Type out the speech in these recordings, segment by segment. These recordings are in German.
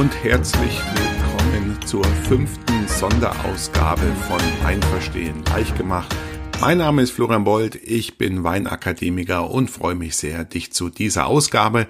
und herzlich willkommen zur fünften Sonderausgabe von Weinverstehen leicht gemacht. Mein Name ist Florian Bold, ich bin Weinakademiker und freue mich sehr, dich zu dieser Ausgabe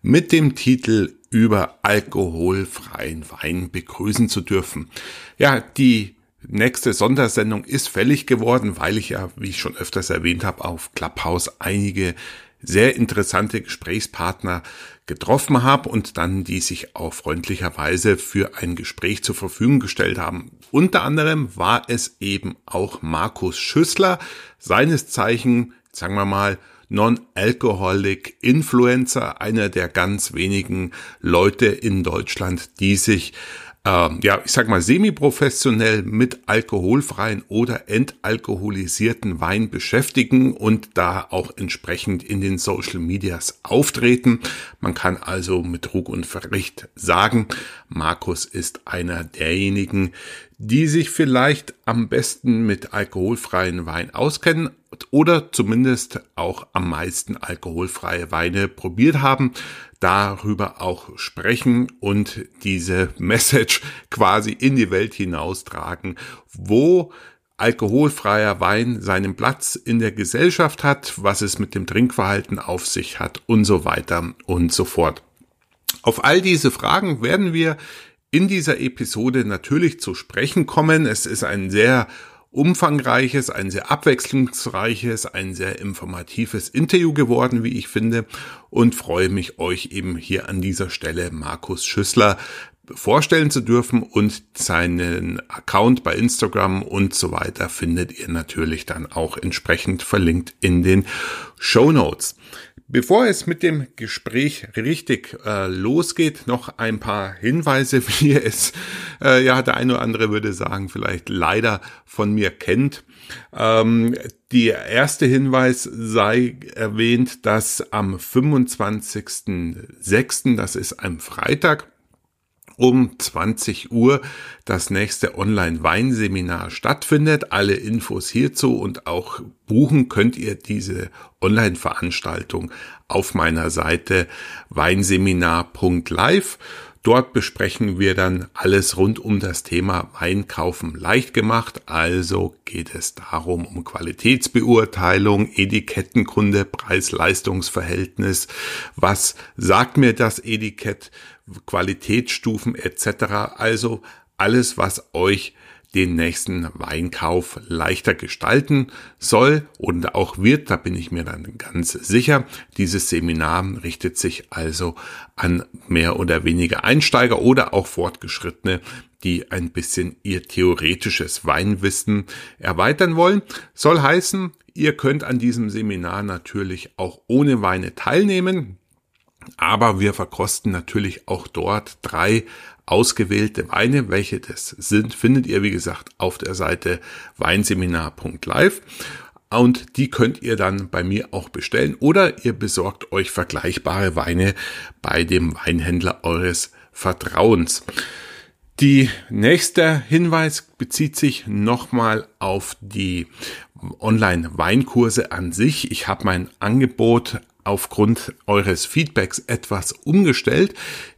mit dem Titel über alkoholfreien Wein begrüßen zu dürfen. Ja, die nächste Sondersendung ist fällig geworden, weil ich ja, wie ich schon öfters erwähnt habe, auf Clubhouse einige sehr interessante Gesprächspartner getroffen habe und dann die sich auch freundlicherweise für ein Gespräch zur Verfügung gestellt haben. Unter anderem war es eben auch Markus Schüssler, seines Zeichen, sagen wir mal, Non-Alcoholic Influencer, einer der ganz wenigen Leute in Deutschland, die sich ähm, ja, ich sag mal, semi-professionell mit alkoholfreien oder entalkoholisierten Wein beschäftigen und da auch entsprechend in den Social Medias auftreten. Man kann also mit Ruck und Verricht sagen, Markus ist einer derjenigen, die sich vielleicht am besten mit alkoholfreien Wein auskennen oder zumindest auch am meisten alkoholfreie Weine probiert haben darüber auch sprechen und diese Message quasi in die Welt hinaustragen, wo alkoholfreier Wein seinen Platz in der Gesellschaft hat, was es mit dem Trinkverhalten auf sich hat und so weiter und so fort. Auf all diese Fragen werden wir in dieser Episode natürlich zu sprechen kommen. Es ist ein sehr umfangreiches, ein sehr abwechslungsreiches, ein sehr informatives Interview geworden, wie ich finde, und freue mich, euch eben hier an dieser Stelle Markus Schüssler vorstellen zu dürfen und seinen Account bei Instagram und so weiter findet ihr natürlich dann auch entsprechend verlinkt in den Show Notes. Bevor es mit dem Gespräch richtig äh, losgeht, noch ein paar Hinweise, wie es, äh, ja, der eine oder andere würde sagen, vielleicht leider von mir kennt. Ähm, der erste Hinweis sei erwähnt, dass am 25.06., das ist ein Freitag, um 20 Uhr das nächste Online-Weinseminar stattfindet. Alle Infos hierzu und auch buchen könnt ihr diese Online-Veranstaltung auf meiner Seite weinseminar.live. Dort besprechen wir dann alles rund um das Thema Weinkaufen leicht gemacht. Also geht es darum, um Qualitätsbeurteilung, Etikettenkunde, Preis-Leistungs-Verhältnis. Was sagt mir das Etikett? Qualitätsstufen etc. Also alles, was euch den nächsten Weinkauf leichter gestalten soll und auch wird, da bin ich mir dann ganz sicher. Dieses Seminar richtet sich also an mehr oder weniger Einsteiger oder auch Fortgeschrittene, die ein bisschen ihr theoretisches Weinwissen erweitern wollen. Soll heißen, ihr könnt an diesem Seminar natürlich auch ohne Weine teilnehmen. Aber wir verkosten natürlich auch dort drei ausgewählte Weine. Welche das sind, findet ihr, wie gesagt, auf der Seite weinseminar.live. Und die könnt ihr dann bei mir auch bestellen oder ihr besorgt euch vergleichbare Weine bei dem Weinhändler eures Vertrauens. Die nächste Hinweis bezieht sich nochmal auf die Online-Weinkurse an sich. Ich habe mein Angebot aufgrund eures Feedbacks etwas umgestellt.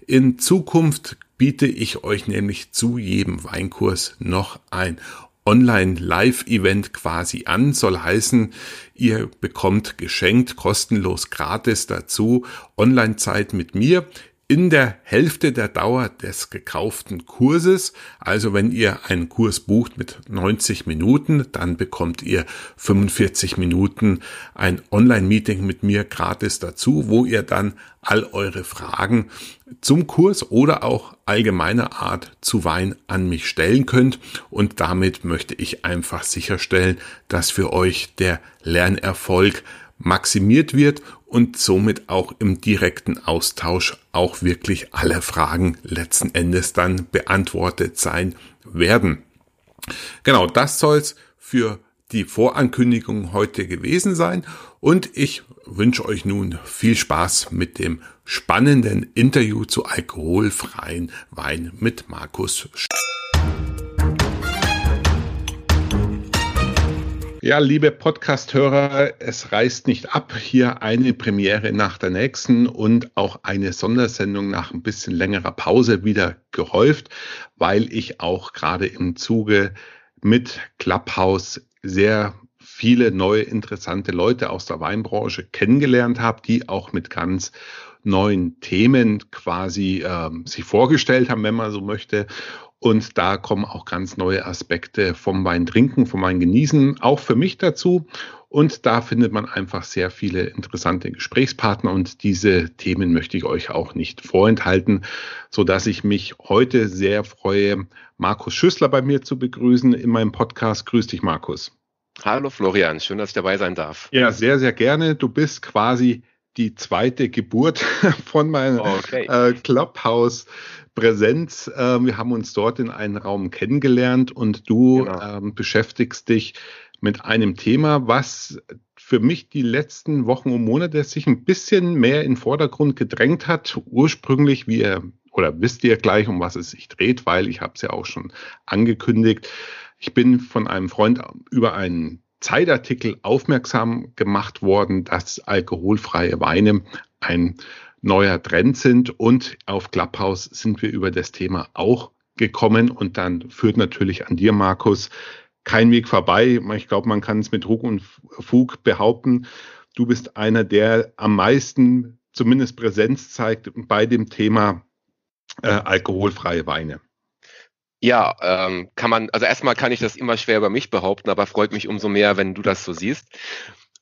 In Zukunft biete ich euch nämlich zu jedem Weinkurs noch ein Online-Live-Event quasi an. Soll heißen, ihr bekommt geschenkt, kostenlos, gratis dazu Online-Zeit mit mir in der Hälfte der Dauer des gekauften Kurses. Also wenn ihr einen Kurs bucht mit 90 Minuten, dann bekommt ihr 45 Minuten ein Online-Meeting mit mir gratis dazu, wo ihr dann all eure Fragen zum Kurs oder auch allgemeiner Art zu Wein an mich stellen könnt. Und damit möchte ich einfach sicherstellen, dass für euch der Lernerfolg maximiert wird und somit auch im direkten Austausch auch wirklich alle Fragen letzten Endes dann beantwortet sein werden. Genau, das soll's für die Vorankündigung heute gewesen sein und ich wünsche euch nun viel Spaß mit dem spannenden Interview zu alkoholfreien Wein mit Markus. Ja, liebe Podcast-Hörer, es reißt nicht ab. Hier eine Premiere nach der nächsten und auch eine Sondersendung nach ein bisschen längerer Pause wieder gehäuft, weil ich auch gerade im Zuge mit Clubhouse sehr viele neue interessante Leute aus der Weinbranche kennengelernt habe, die auch mit ganz neuen Themen quasi äh, sich vorgestellt haben, wenn man so möchte. Und da kommen auch ganz neue Aspekte vom Wein trinken, vom Wein genießen, auch für mich dazu. Und da findet man einfach sehr viele interessante Gesprächspartner und diese Themen möchte ich euch auch nicht vorenthalten, so dass ich mich heute sehr freue, Markus Schüssler bei mir zu begrüßen in meinem Podcast. Grüß dich, Markus. Hallo Florian, schön, dass ich dabei sein darf. Ja, sehr, sehr gerne. Du bist quasi die zweite Geburt von meiner okay. äh, Clubhouse Präsenz. Äh, wir haben uns dort in einem Raum kennengelernt und du genau. ähm, beschäftigst dich mit einem Thema, was für mich die letzten Wochen und Monate sich ein bisschen mehr in den Vordergrund gedrängt hat. Ursprünglich, wie ihr oder wisst ihr gleich, um was es sich dreht, weil ich habe es ja auch schon angekündigt. Ich bin von einem Freund über einen Zeitartikel aufmerksam gemacht worden, dass alkoholfreie Weine ein neuer Trend sind und auf Clubhouse sind wir über das Thema auch gekommen und dann führt natürlich an dir, Markus, kein Weg vorbei. Ich glaube, man kann es mit Ruck und Fug behaupten. Du bist einer, der am meisten zumindest Präsenz zeigt bei dem Thema äh, alkoholfreie Weine. Ja, ähm, kann man, also erstmal kann ich das immer schwer über mich behaupten, aber freut mich umso mehr, wenn du das so siehst.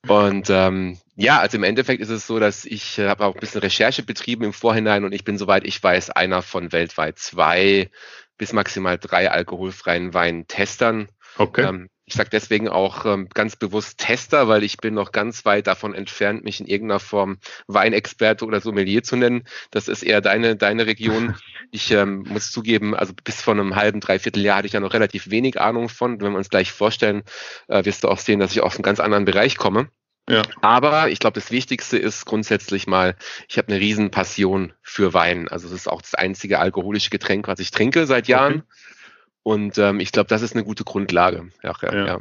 Und ähm, ja, also im Endeffekt ist es so, dass ich äh, habe auch ein bisschen Recherche betrieben im Vorhinein und ich bin, soweit ich weiß, einer von weltweit zwei bis maximal drei alkoholfreien Weintestern. Okay. Ähm, ich sage deswegen auch ähm, ganz bewusst Tester, weil ich bin noch ganz weit davon entfernt, mich in irgendeiner Form Weinexperte oder Sommelier zu nennen. Das ist eher deine, deine Region. Ich ähm, muss zugeben, also bis vor einem halben, dreiviertel Jahr hatte ich ja noch relativ wenig Ahnung von. Wenn wir uns gleich vorstellen, äh, wirst du auch sehen, dass ich aus einem ganz anderen Bereich komme. Ja. Aber ich glaube, das Wichtigste ist grundsätzlich mal, ich habe eine riesen Passion für Wein. Also es ist auch das einzige alkoholische Getränk, was ich trinke seit Jahren. Okay. Und ähm, ich glaube, das ist eine gute Grundlage. Ja, ja, ja.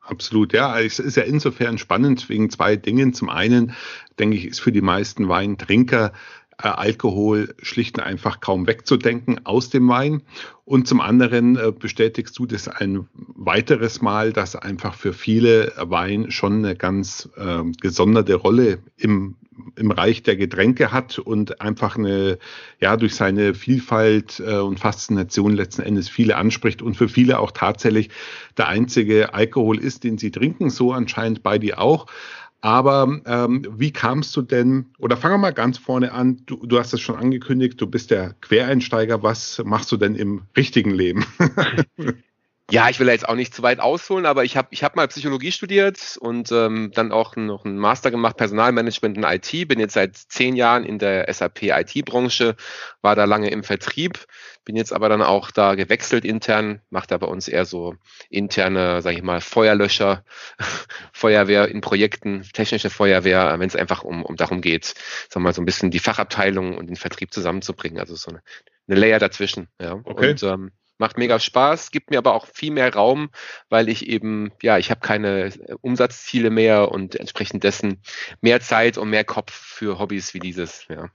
Absolut, ja. Es ist ja insofern spannend wegen zwei Dingen. Zum einen, denke ich, ist für die meisten Weintrinker äh, Alkohol schlicht und einfach kaum wegzudenken aus dem Wein. Und zum anderen äh, bestätigst du das ein weiteres Mal, dass einfach für viele Wein schon eine ganz äh, gesonderte Rolle im im Reich der Getränke hat und einfach eine, ja, durch seine Vielfalt äh, und Faszination letzten Endes viele anspricht und für viele auch tatsächlich der einzige Alkohol ist, den sie trinken, so anscheinend bei dir auch. Aber ähm, wie kamst du denn, oder fangen wir mal ganz vorne an, du, du hast es schon angekündigt, du bist der Quereinsteiger, was machst du denn im richtigen Leben? Ja, ich will jetzt auch nicht zu weit ausholen, aber ich habe ich hab mal Psychologie studiert und ähm, dann auch noch einen Master gemacht, Personalmanagement in IT. Bin jetzt seit zehn Jahren in der SAP IT-Branche, war da lange im Vertrieb, bin jetzt aber dann auch da gewechselt intern, mache da bei uns eher so interne, sage ich mal, Feuerlöscher, Feuerwehr in Projekten, technische Feuerwehr, wenn es einfach um, um darum geht, wir mal so ein bisschen die Fachabteilung und den Vertrieb zusammenzubringen. Also so eine, eine Layer dazwischen. Ja. Okay. Und ähm, macht mega Spaß, gibt mir aber auch viel mehr Raum, weil ich eben, ja, ich habe keine Umsatzziele mehr und entsprechend dessen mehr Zeit und mehr Kopf für Hobbys wie dieses, ja.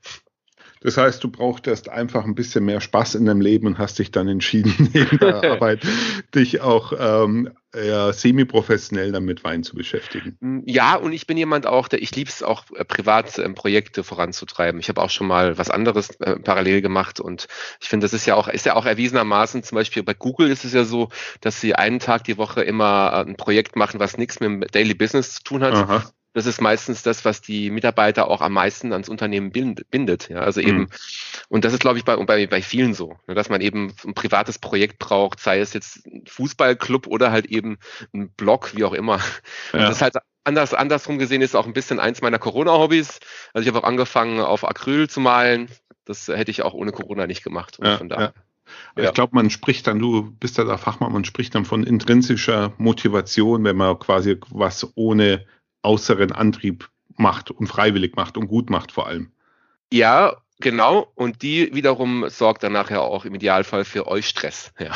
Das heißt, du brauchtest einfach ein bisschen mehr Spaß in deinem Leben und hast dich dann entschieden, neben der Arbeit dich auch ähm, eher semi-professionell damit Wein zu beschäftigen. Mm, ja, und ich bin jemand auch, der ich liebe es auch äh, privat äh, Projekte voranzutreiben. Ich habe auch schon mal was anderes äh, parallel gemacht und ich finde, das ist ja auch ist ja auch erwiesenermaßen. Zum Beispiel bei Google ist es ja so, dass sie einen Tag die Woche immer äh, ein Projekt machen, was nichts mit dem Daily Business zu tun hat. Aha das ist meistens das, was die Mitarbeiter auch am meisten ans Unternehmen bindet. Ja, also eben, mhm. und das ist, glaube ich, bei, bei, bei vielen so, ne, dass man eben ein privates Projekt braucht, sei es jetzt ein Fußballclub oder halt eben ein Blog, wie auch immer. Ja. das ist halt anders, andersrum gesehen ist auch ein bisschen eins meiner Corona-Hobbys. Also ich habe auch angefangen, auf Acryl zu malen. Das hätte ich auch ohne Corona nicht gemacht. Ja, ja. Ich glaube, man spricht dann, du bist ja der Fachmann, man spricht dann von intrinsischer Motivation, wenn man quasi was ohne äußeren Antrieb macht und freiwillig macht und gut macht vor allem. Ja, genau. Und die wiederum sorgt dann nachher auch im Idealfall für euch Stress. Ja.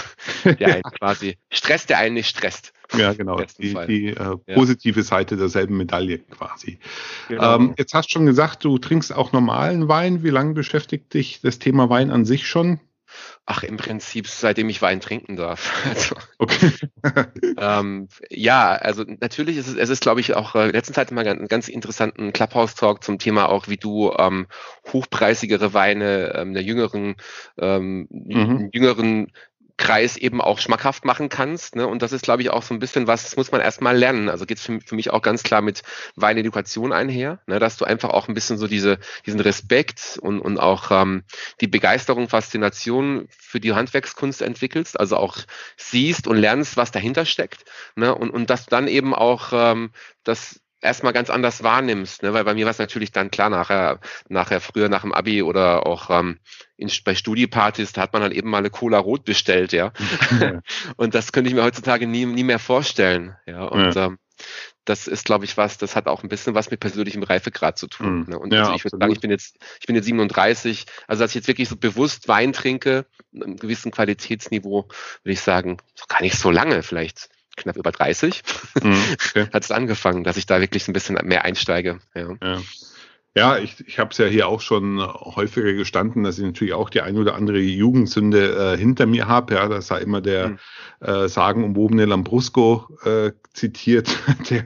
Der einen quasi Stress, der einen nicht stresst. Ja, genau. Die, die äh, positive ja. Seite derselben Medaille quasi. Genau. Ähm, jetzt hast du schon gesagt, du trinkst auch normalen Wein. Wie lange beschäftigt dich das Thema Wein an sich schon? Ach, im Prinzip, seitdem ich Wein trinken darf. Also, okay. ähm, ja, also natürlich ist es, es ist, glaube ich, auch äh, letzten Zeit mal einen ganz interessanten Clubhouse-Talk zum Thema auch, wie du ähm, hochpreisigere Weine ähm, der jüngeren, ähm, mhm. jüngeren Kreis eben auch schmackhaft machen kannst. Ne? Und das ist, glaube ich, auch so ein bisschen was, das muss man erstmal lernen. Also geht es für, für, mich auch ganz klar mit Weinedukation einher, ne? dass du einfach auch ein bisschen so diese, diesen Respekt und, und auch ähm, die Begeisterung, Faszination für die Handwerkskunst entwickelst, also auch siehst und lernst, was dahinter steckt. Ne? Und, und dass du dann eben auch ähm, das erstmal ganz anders wahrnimmst, ne? weil bei mir war es natürlich dann klar, nachher, nachher früher nach dem Abi oder auch ähm, in, bei Studiepartys, da hat man halt eben mal eine Cola Rot bestellt, ja. ja. und das könnte ich mir heutzutage nie, nie mehr vorstellen, ja. Und ja. ähm, das ist, glaube ich, was, das hat auch ein bisschen was mit persönlichem Reifegrad zu tun. Mhm. Ne? Und ja, also ich würde sagen, ich bin jetzt, ich bin jetzt 37, also dass ich jetzt wirklich so bewusst Wein trinke, einem gewissen Qualitätsniveau, würde ich sagen, gar nicht so lange, vielleicht knapp über 30, mhm, okay. hat es angefangen, dass ich da wirklich ein bisschen mehr einsteige. Ja. ja. Ja, ich, ich habe es ja hier auch schon häufiger gestanden, dass ich natürlich auch die ein oder andere Jugendsünde äh, hinter mir habe. Ja, das sei immer der mhm. äh, sagenumwobene Lambrusco äh, zitiert, der,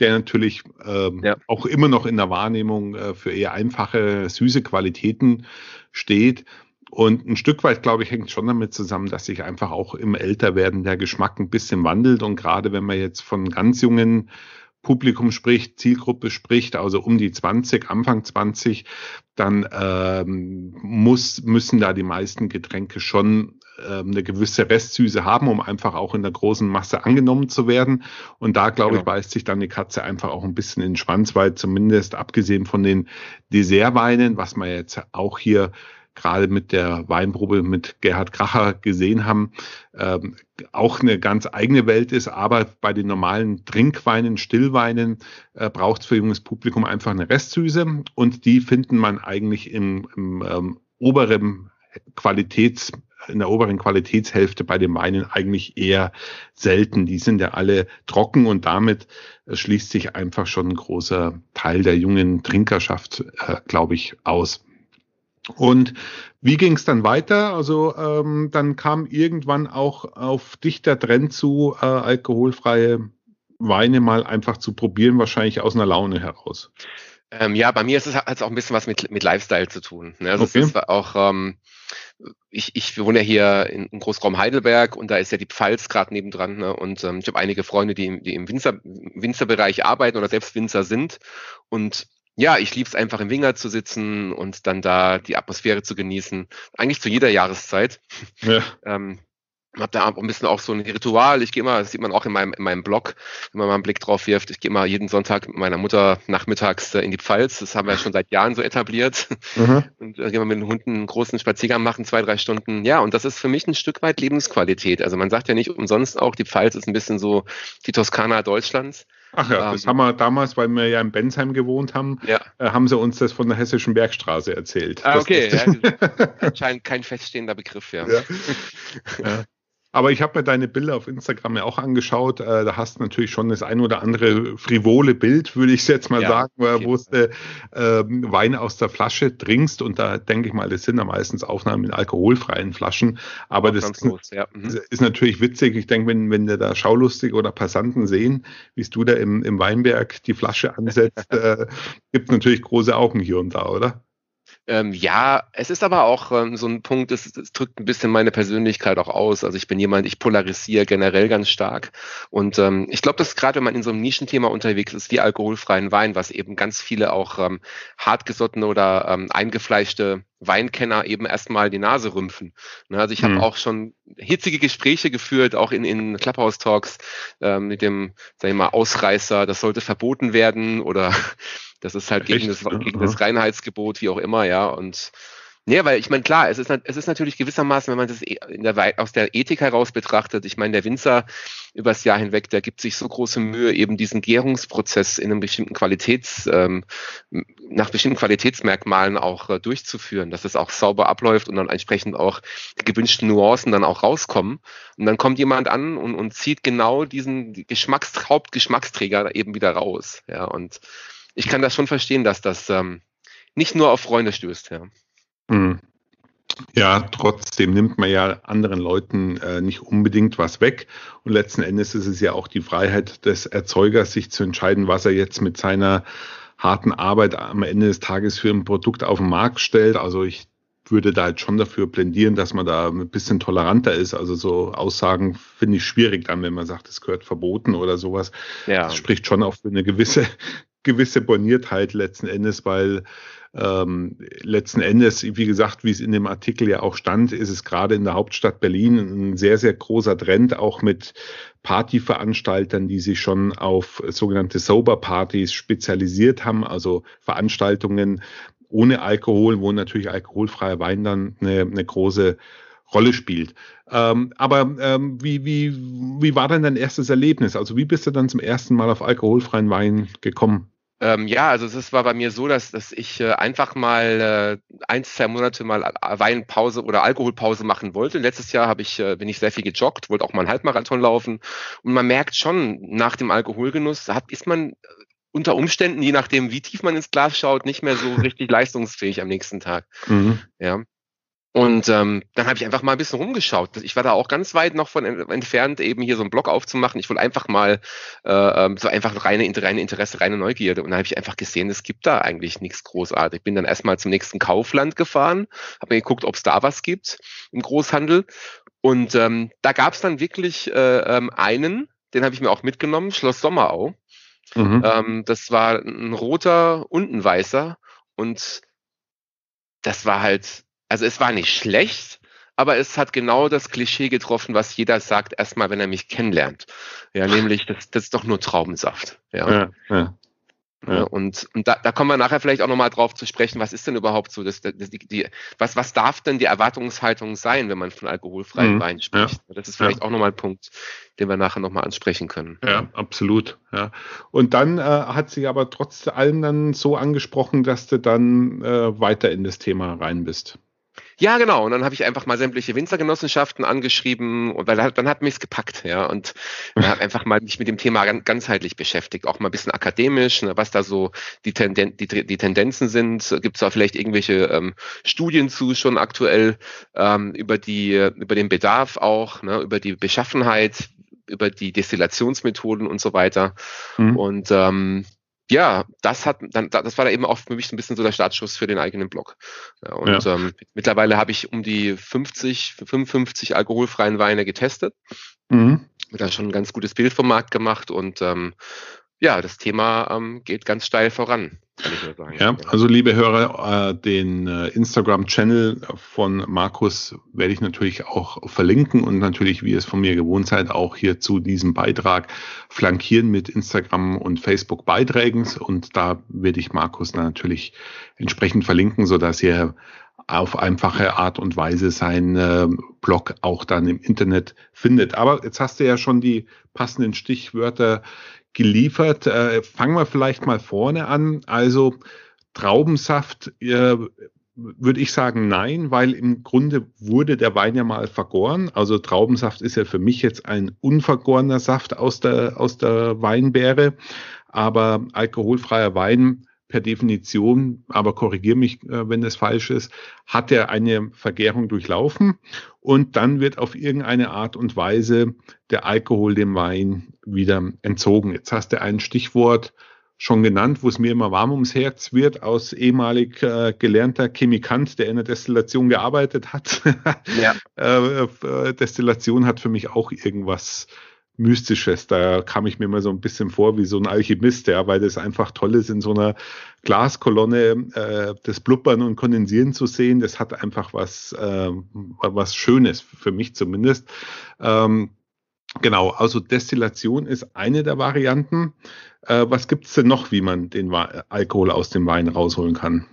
der natürlich ähm, ja. auch immer noch in der Wahrnehmung äh, für eher einfache, süße Qualitäten steht. Und ein Stück weit, glaube ich, hängt schon damit zusammen, dass sich einfach auch im Älterwerden der Geschmack ein bisschen wandelt. Und gerade wenn man jetzt von ganz jungen Publikum spricht, Zielgruppe spricht, also um die 20, Anfang 20, dann ähm, muss, müssen da die meisten Getränke schon ähm, eine gewisse Restsüße haben, um einfach auch in der großen Masse angenommen zu werden. Und da, glaube genau. ich, beißt sich dann die Katze einfach auch ein bisschen in den Schwanz, weil zumindest abgesehen von den Dessertweinen, was man jetzt auch hier gerade mit der Weinprobe mit Gerhard Kracher gesehen haben, ähm, auch eine ganz eigene Welt ist. Aber bei den normalen Trinkweinen, Stillweinen äh, braucht es für junges Publikum einfach eine Restsüße und die finden man eigentlich im, im ähm, oberen Qualitäts in der oberen Qualitätshälfte bei den Weinen eigentlich eher selten. Die sind ja alle trocken und damit äh, schließt sich einfach schon ein großer Teil der jungen Trinkerschaft, äh, glaube ich, aus. Und wie ging es dann weiter? Also ähm, dann kam irgendwann auch auf dich der Trend zu, äh, alkoholfreie Weine mal einfach zu probieren, wahrscheinlich aus einer Laune heraus. Ähm, ja, bei mir ist es hat auch ein bisschen was mit, mit Lifestyle zu tun. Ne? Also okay. es ist auch, ähm, ich, ich wohne ja hier in, im Großraum Heidelberg und da ist ja die Pfalz gerade nebendran. Ne? Und ähm, ich habe einige Freunde, die, die im Winzer, Winzerbereich arbeiten oder selbst Winzer sind. Und ja, ich liebe es einfach im Winger zu sitzen und dann da die Atmosphäre zu genießen. Eigentlich zu jeder Jahreszeit. Ja. ähm, habe da ein bisschen auch so ein Ritual. Ich gehe immer, das sieht man auch in meinem, in meinem Blog, wenn man mal einen Blick drauf wirft. Ich gehe immer jeden Sonntag mit meiner Mutter nachmittags äh, in die Pfalz. Das haben wir ja schon seit Jahren so etabliert. Mhm. Und äh, gehen wir mit den Hunden einen großen Spaziergang machen, zwei, drei Stunden. Ja, und das ist für mich ein Stück weit Lebensqualität. Also man sagt ja nicht umsonst auch, die Pfalz ist ein bisschen so die Toskana Deutschlands. Ach ja, ähm, das haben wir damals, weil wir ja in Bensheim gewohnt haben, ja. äh, haben sie uns das von der Hessischen Bergstraße erzählt. Ah, okay. ja, anscheinend kein feststehender Begriff, ja. ja. Aber ich habe mir deine Bilder auf Instagram ja auch angeschaut. Äh, da hast du natürlich schon das ein oder andere frivole Bild, würde ich jetzt mal ja, sagen, okay. wo du äh, Wein aus der Flasche trinkst. Und da denke ich mal, das sind ja meistens Aufnahmen in alkoholfreien Flaschen. Aber das ist, gut, ja. mhm. ist, natürlich witzig. Ich denke, wenn, wenn da Schaulustige oder Passanten sehen, wie du da im, im Weinberg die Flasche ansetzt, äh, gibt natürlich große Augen hier und da, oder? Ähm, ja, es ist aber auch ähm, so ein Punkt, es, es, drückt ein bisschen meine Persönlichkeit auch aus. Also ich bin jemand, ich polarisiere generell ganz stark. Und ähm, ich glaube, dass gerade wenn man in so einem Nischenthema unterwegs ist, wie alkoholfreien Wein, was eben ganz viele auch ähm, hartgesottene oder ähm, eingefleischte Weinkenner eben erstmal die Nase rümpfen. Ne, also ich habe hm. auch schon hitzige Gespräche geführt, auch in, in Clubhouse-Talks ähm, mit dem, sag ich mal, Ausreißer, das sollte verboten werden oder das ist halt gegen das, gegen das Reinheitsgebot, wie auch immer, ja. Und Ja, weil ich meine, klar, es ist, es ist natürlich gewissermaßen, wenn man das e, der, aus der Ethik heraus betrachtet, ich meine, der Winzer übers Jahr hinweg, der gibt sich so große Mühe, eben diesen Gärungsprozess in einem bestimmten Qualitäts, ähm, nach bestimmten Qualitätsmerkmalen auch äh, durchzuführen, dass es auch sauber abläuft und dann entsprechend auch die gewünschten Nuancen dann auch rauskommen. Und dann kommt jemand an und, und zieht genau diesen Geschmacks, Hauptgeschmacksträger eben wieder raus. Ja, und ich kann das schon verstehen, dass das ähm, nicht nur auf Freunde stößt. Ja. Mhm. Ja, trotzdem nimmt man ja anderen Leuten äh, nicht unbedingt was weg. Und letzten Endes ist es ja auch die Freiheit des Erzeugers, sich zu entscheiden, was er jetzt mit seiner harten Arbeit am Ende des Tages für ein Produkt auf den Markt stellt. Also ich würde da jetzt schon dafür plädieren, dass man da ein bisschen toleranter ist. Also so Aussagen finde ich schwierig dann, wenn man sagt, es gehört verboten oder sowas. Ja. Das spricht schon auch für eine gewisse, gewisse Borniertheit letzten Endes, weil ähm, letzten Endes, wie gesagt, wie es in dem Artikel ja auch stand, ist es gerade in der Hauptstadt Berlin ein sehr, sehr großer Trend, auch mit Partyveranstaltern, die sich schon auf sogenannte Sober-Partys spezialisiert haben, also Veranstaltungen ohne Alkohol, wo natürlich alkoholfreier Wein dann eine, eine große Rolle spielt. Ähm, aber ähm, wie, wie, wie war denn dein erstes Erlebnis? Also wie bist du dann zum ersten Mal auf alkoholfreien Wein gekommen? Ähm, ja, also es war bei mir so, dass, dass ich äh, einfach mal äh, ein, zwei Monate mal Weinpause oder Alkoholpause machen wollte. Letztes Jahr habe ich, äh, bin ich sehr viel gejoggt, wollte auch mal einen Halbmarathon laufen. Und man merkt schon, nach dem Alkoholgenuss hat, ist man äh, unter Umständen, je nachdem, wie tief man ins Glas schaut, nicht mehr so richtig leistungsfähig am nächsten Tag. Mhm. Ja. Und ähm, dann habe ich einfach mal ein bisschen rumgeschaut. Ich war da auch ganz weit noch von entfernt, eben hier so einen Blog aufzumachen. Ich wollte einfach mal äh, ähm, so einfach reine, reine Interesse, reine Neugierde. Und dann habe ich einfach gesehen, es gibt da eigentlich nichts großartig. Ich bin dann erstmal zum nächsten Kaufland gefahren, habe mir geguckt, ob es da was gibt im Großhandel. Und ähm, da gab es dann wirklich äh, ähm, einen, den habe ich mir auch mitgenommen, Schloss Sommerau. Mhm. Ähm, das war ein roter und ein weißer. Und das war halt also es war nicht schlecht, aber es hat genau das Klischee getroffen, was jeder sagt, erstmal, wenn er mich kennenlernt. Ja, nämlich, das, das ist doch nur Traubensaft. Ja. ja, ja. Ja. Und, und da, da kommen wir nachher vielleicht auch nochmal drauf zu sprechen, was ist denn überhaupt so, das, das, die, die, was, was darf denn die Erwartungshaltung sein, wenn man von alkoholfreien mhm. Wein spricht? Das ist vielleicht auch nochmal ein Punkt, den wir nachher nochmal ansprechen können. Ja, absolut. Ja. Und dann äh, hat sie aber trotz allem dann so angesprochen, dass du dann äh, weiter in das Thema rein bist. Ja, genau. Und dann habe ich einfach mal sämtliche Winzergenossenschaften angeschrieben und weil dann hat mich es gepackt, ja. Und habe einfach mal mich mit dem Thema ganzheitlich beschäftigt, auch mal ein bisschen akademisch, ne, was da so die, Tenden die, die Tendenzen sind. Gibt es da vielleicht irgendwelche ähm, Studien zu schon aktuell ähm, über die über den Bedarf auch, ne, über die Beschaffenheit, über die Destillationsmethoden und so weiter. Mhm. Und ähm, ja, das hat dann, das war da eben auch für mich so ein bisschen so der Startschuss für den eigenen Blog. Und ja. Ähm, mittlerweile habe ich um die 50, 55 alkoholfreien Weine getestet. Mhm. Da schon ein ganz gutes Bild vom Markt gemacht und ähm, ja, das Thema ähm, geht ganz steil voran. Sagen. Ja, also liebe Hörer, äh, den äh, Instagram-Channel von Markus werde ich natürlich auch verlinken und natürlich, wie ihr es von mir gewohnt seid, auch hier zu diesem Beitrag flankieren mit Instagram und Facebook-Beiträgen. Und da werde ich Markus natürlich entsprechend verlinken, sodass ihr auf einfache Art und Weise seinen äh, Blog auch dann im Internet findet. Aber jetzt hast du ja schon die passenden Stichwörter geliefert. Äh, fangen wir vielleicht mal vorne an. Also Traubensaft, äh, würde ich sagen, nein, weil im Grunde wurde der Wein ja mal vergoren. Also Traubensaft ist ja für mich jetzt ein unvergorener Saft aus der, aus der Weinbeere. Aber alkoholfreier Wein per Definition, aber korrigiere mich, äh, wenn das falsch ist, hat er eine Vergärung durchlaufen und dann wird auf irgendeine Art und Weise der Alkohol dem Wein wieder entzogen. Jetzt hast du ein Stichwort schon genannt, wo es mir immer warm ums Herz wird, aus ehemalig äh, gelernter Chemikant, der in der Destillation gearbeitet hat. Ja. äh, äh, Destillation hat für mich auch irgendwas Mystisches. Da kam ich mir immer so ein bisschen vor wie so ein Alchemist, ja, weil das einfach toll ist, in so einer Glaskolonne äh, das Blubbern und Kondensieren zu sehen. Das hat einfach was, äh, was Schönes, für mich zumindest. Ähm, genau, also Destillation ist eine der Varianten. Äh, was gibt's denn noch, wie man den Alkohol aus dem Wein rausholen kann?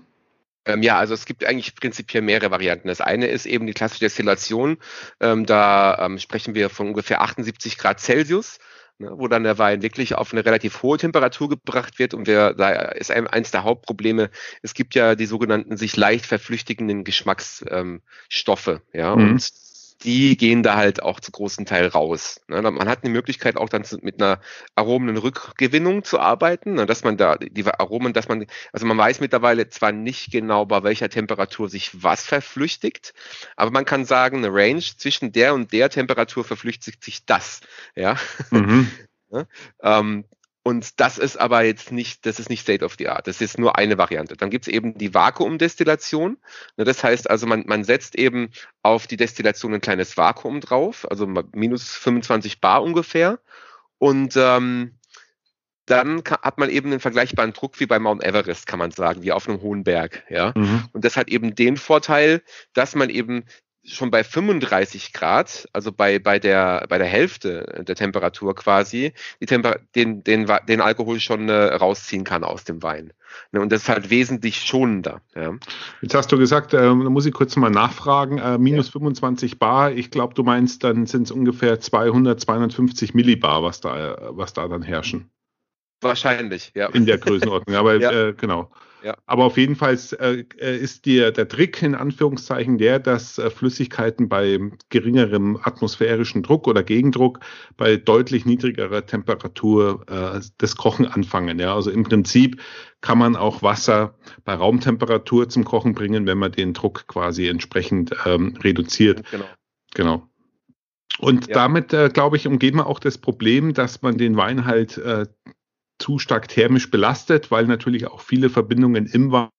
Ähm, ja, also es gibt eigentlich prinzipiell mehrere Varianten. Das eine ist eben die klassische Destillation. Ähm, da ähm, sprechen wir von ungefähr 78 Grad Celsius, ne, wo dann der Wein wirklich auf eine relativ hohe Temperatur gebracht wird. Und wir, da ist ein, eines der Hauptprobleme, es gibt ja die sogenannten sich leicht verflüchtigenden Geschmacksstoffe. Ähm, ja, mhm. und die gehen da halt auch zu großen Teil raus. Ne? Man hat eine Möglichkeit auch dann mit einer Aromenrückgewinnung zu arbeiten, ne? dass man da die Aromen, dass man, also man weiß mittlerweile zwar nicht genau, bei welcher Temperatur sich was verflüchtigt, aber man kann sagen, eine Range zwischen der und der Temperatur verflüchtigt sich das. Ja. Mhm. ja? Ähm, und das ist aber jetzt nicht, das ist nicht State of the Art. Das ist nur eine Variante. Dann gibt es eben die Vakuumdestillation. Ne, das heißt also, man, man setzt eben auf die Destillation ein kleines Vakuum drauf, also minus 25 Bar ungefähr. Und ähm, dann hat man eben einen vergleichbaren Druck wie bei Mount Everest, kann man sagen, wie auf einem hohen Berg. Ja? Mhm. Und das hat eben den Vorteil, dass man eben schon bei 35 Grad, also bei, bei, der, bei der Hälfte der Temperatur quasi, Temper den, den, den Alkohol schon äh, rausziehen kann aus dem Wein. Ne, und das ist halt wesentlich schonender. Ja. Jetzt hast du gesagt, äh, da muss ich kurz mal nachfragen, äh, minus ja. 25 Bar, ich glaube, du meinst, dann sind es ungefähr 200, 250 Millibar, was da, was da dann herrschen. Wahrscheinlich, ja. In der Größenordnung, aber ja. äh, genau. Ja. Aber auf jeden Fall äh, äh, ist dir der Trick in Anführungszeichen der, dass äh, Flüssigkeiten bei geringerem atmosphärischen Druck oder Gegendruck bei deutlich niedrigerer Temperatur äh, das Kochen anfangen. Ja, also im Prinzip kann man auch Wasser bei Raumtemperatur zum Kochen bringen, wenn man den Druck quasi entsprechend ähm, reduziert. Genau. Genau. Und ja. damit, äh, glaube ich, umgeht man auch das Problem, dass man den Wein halt äh, zu stark thermisch belastet, weil natürlich auch viele Verbindungen im Wein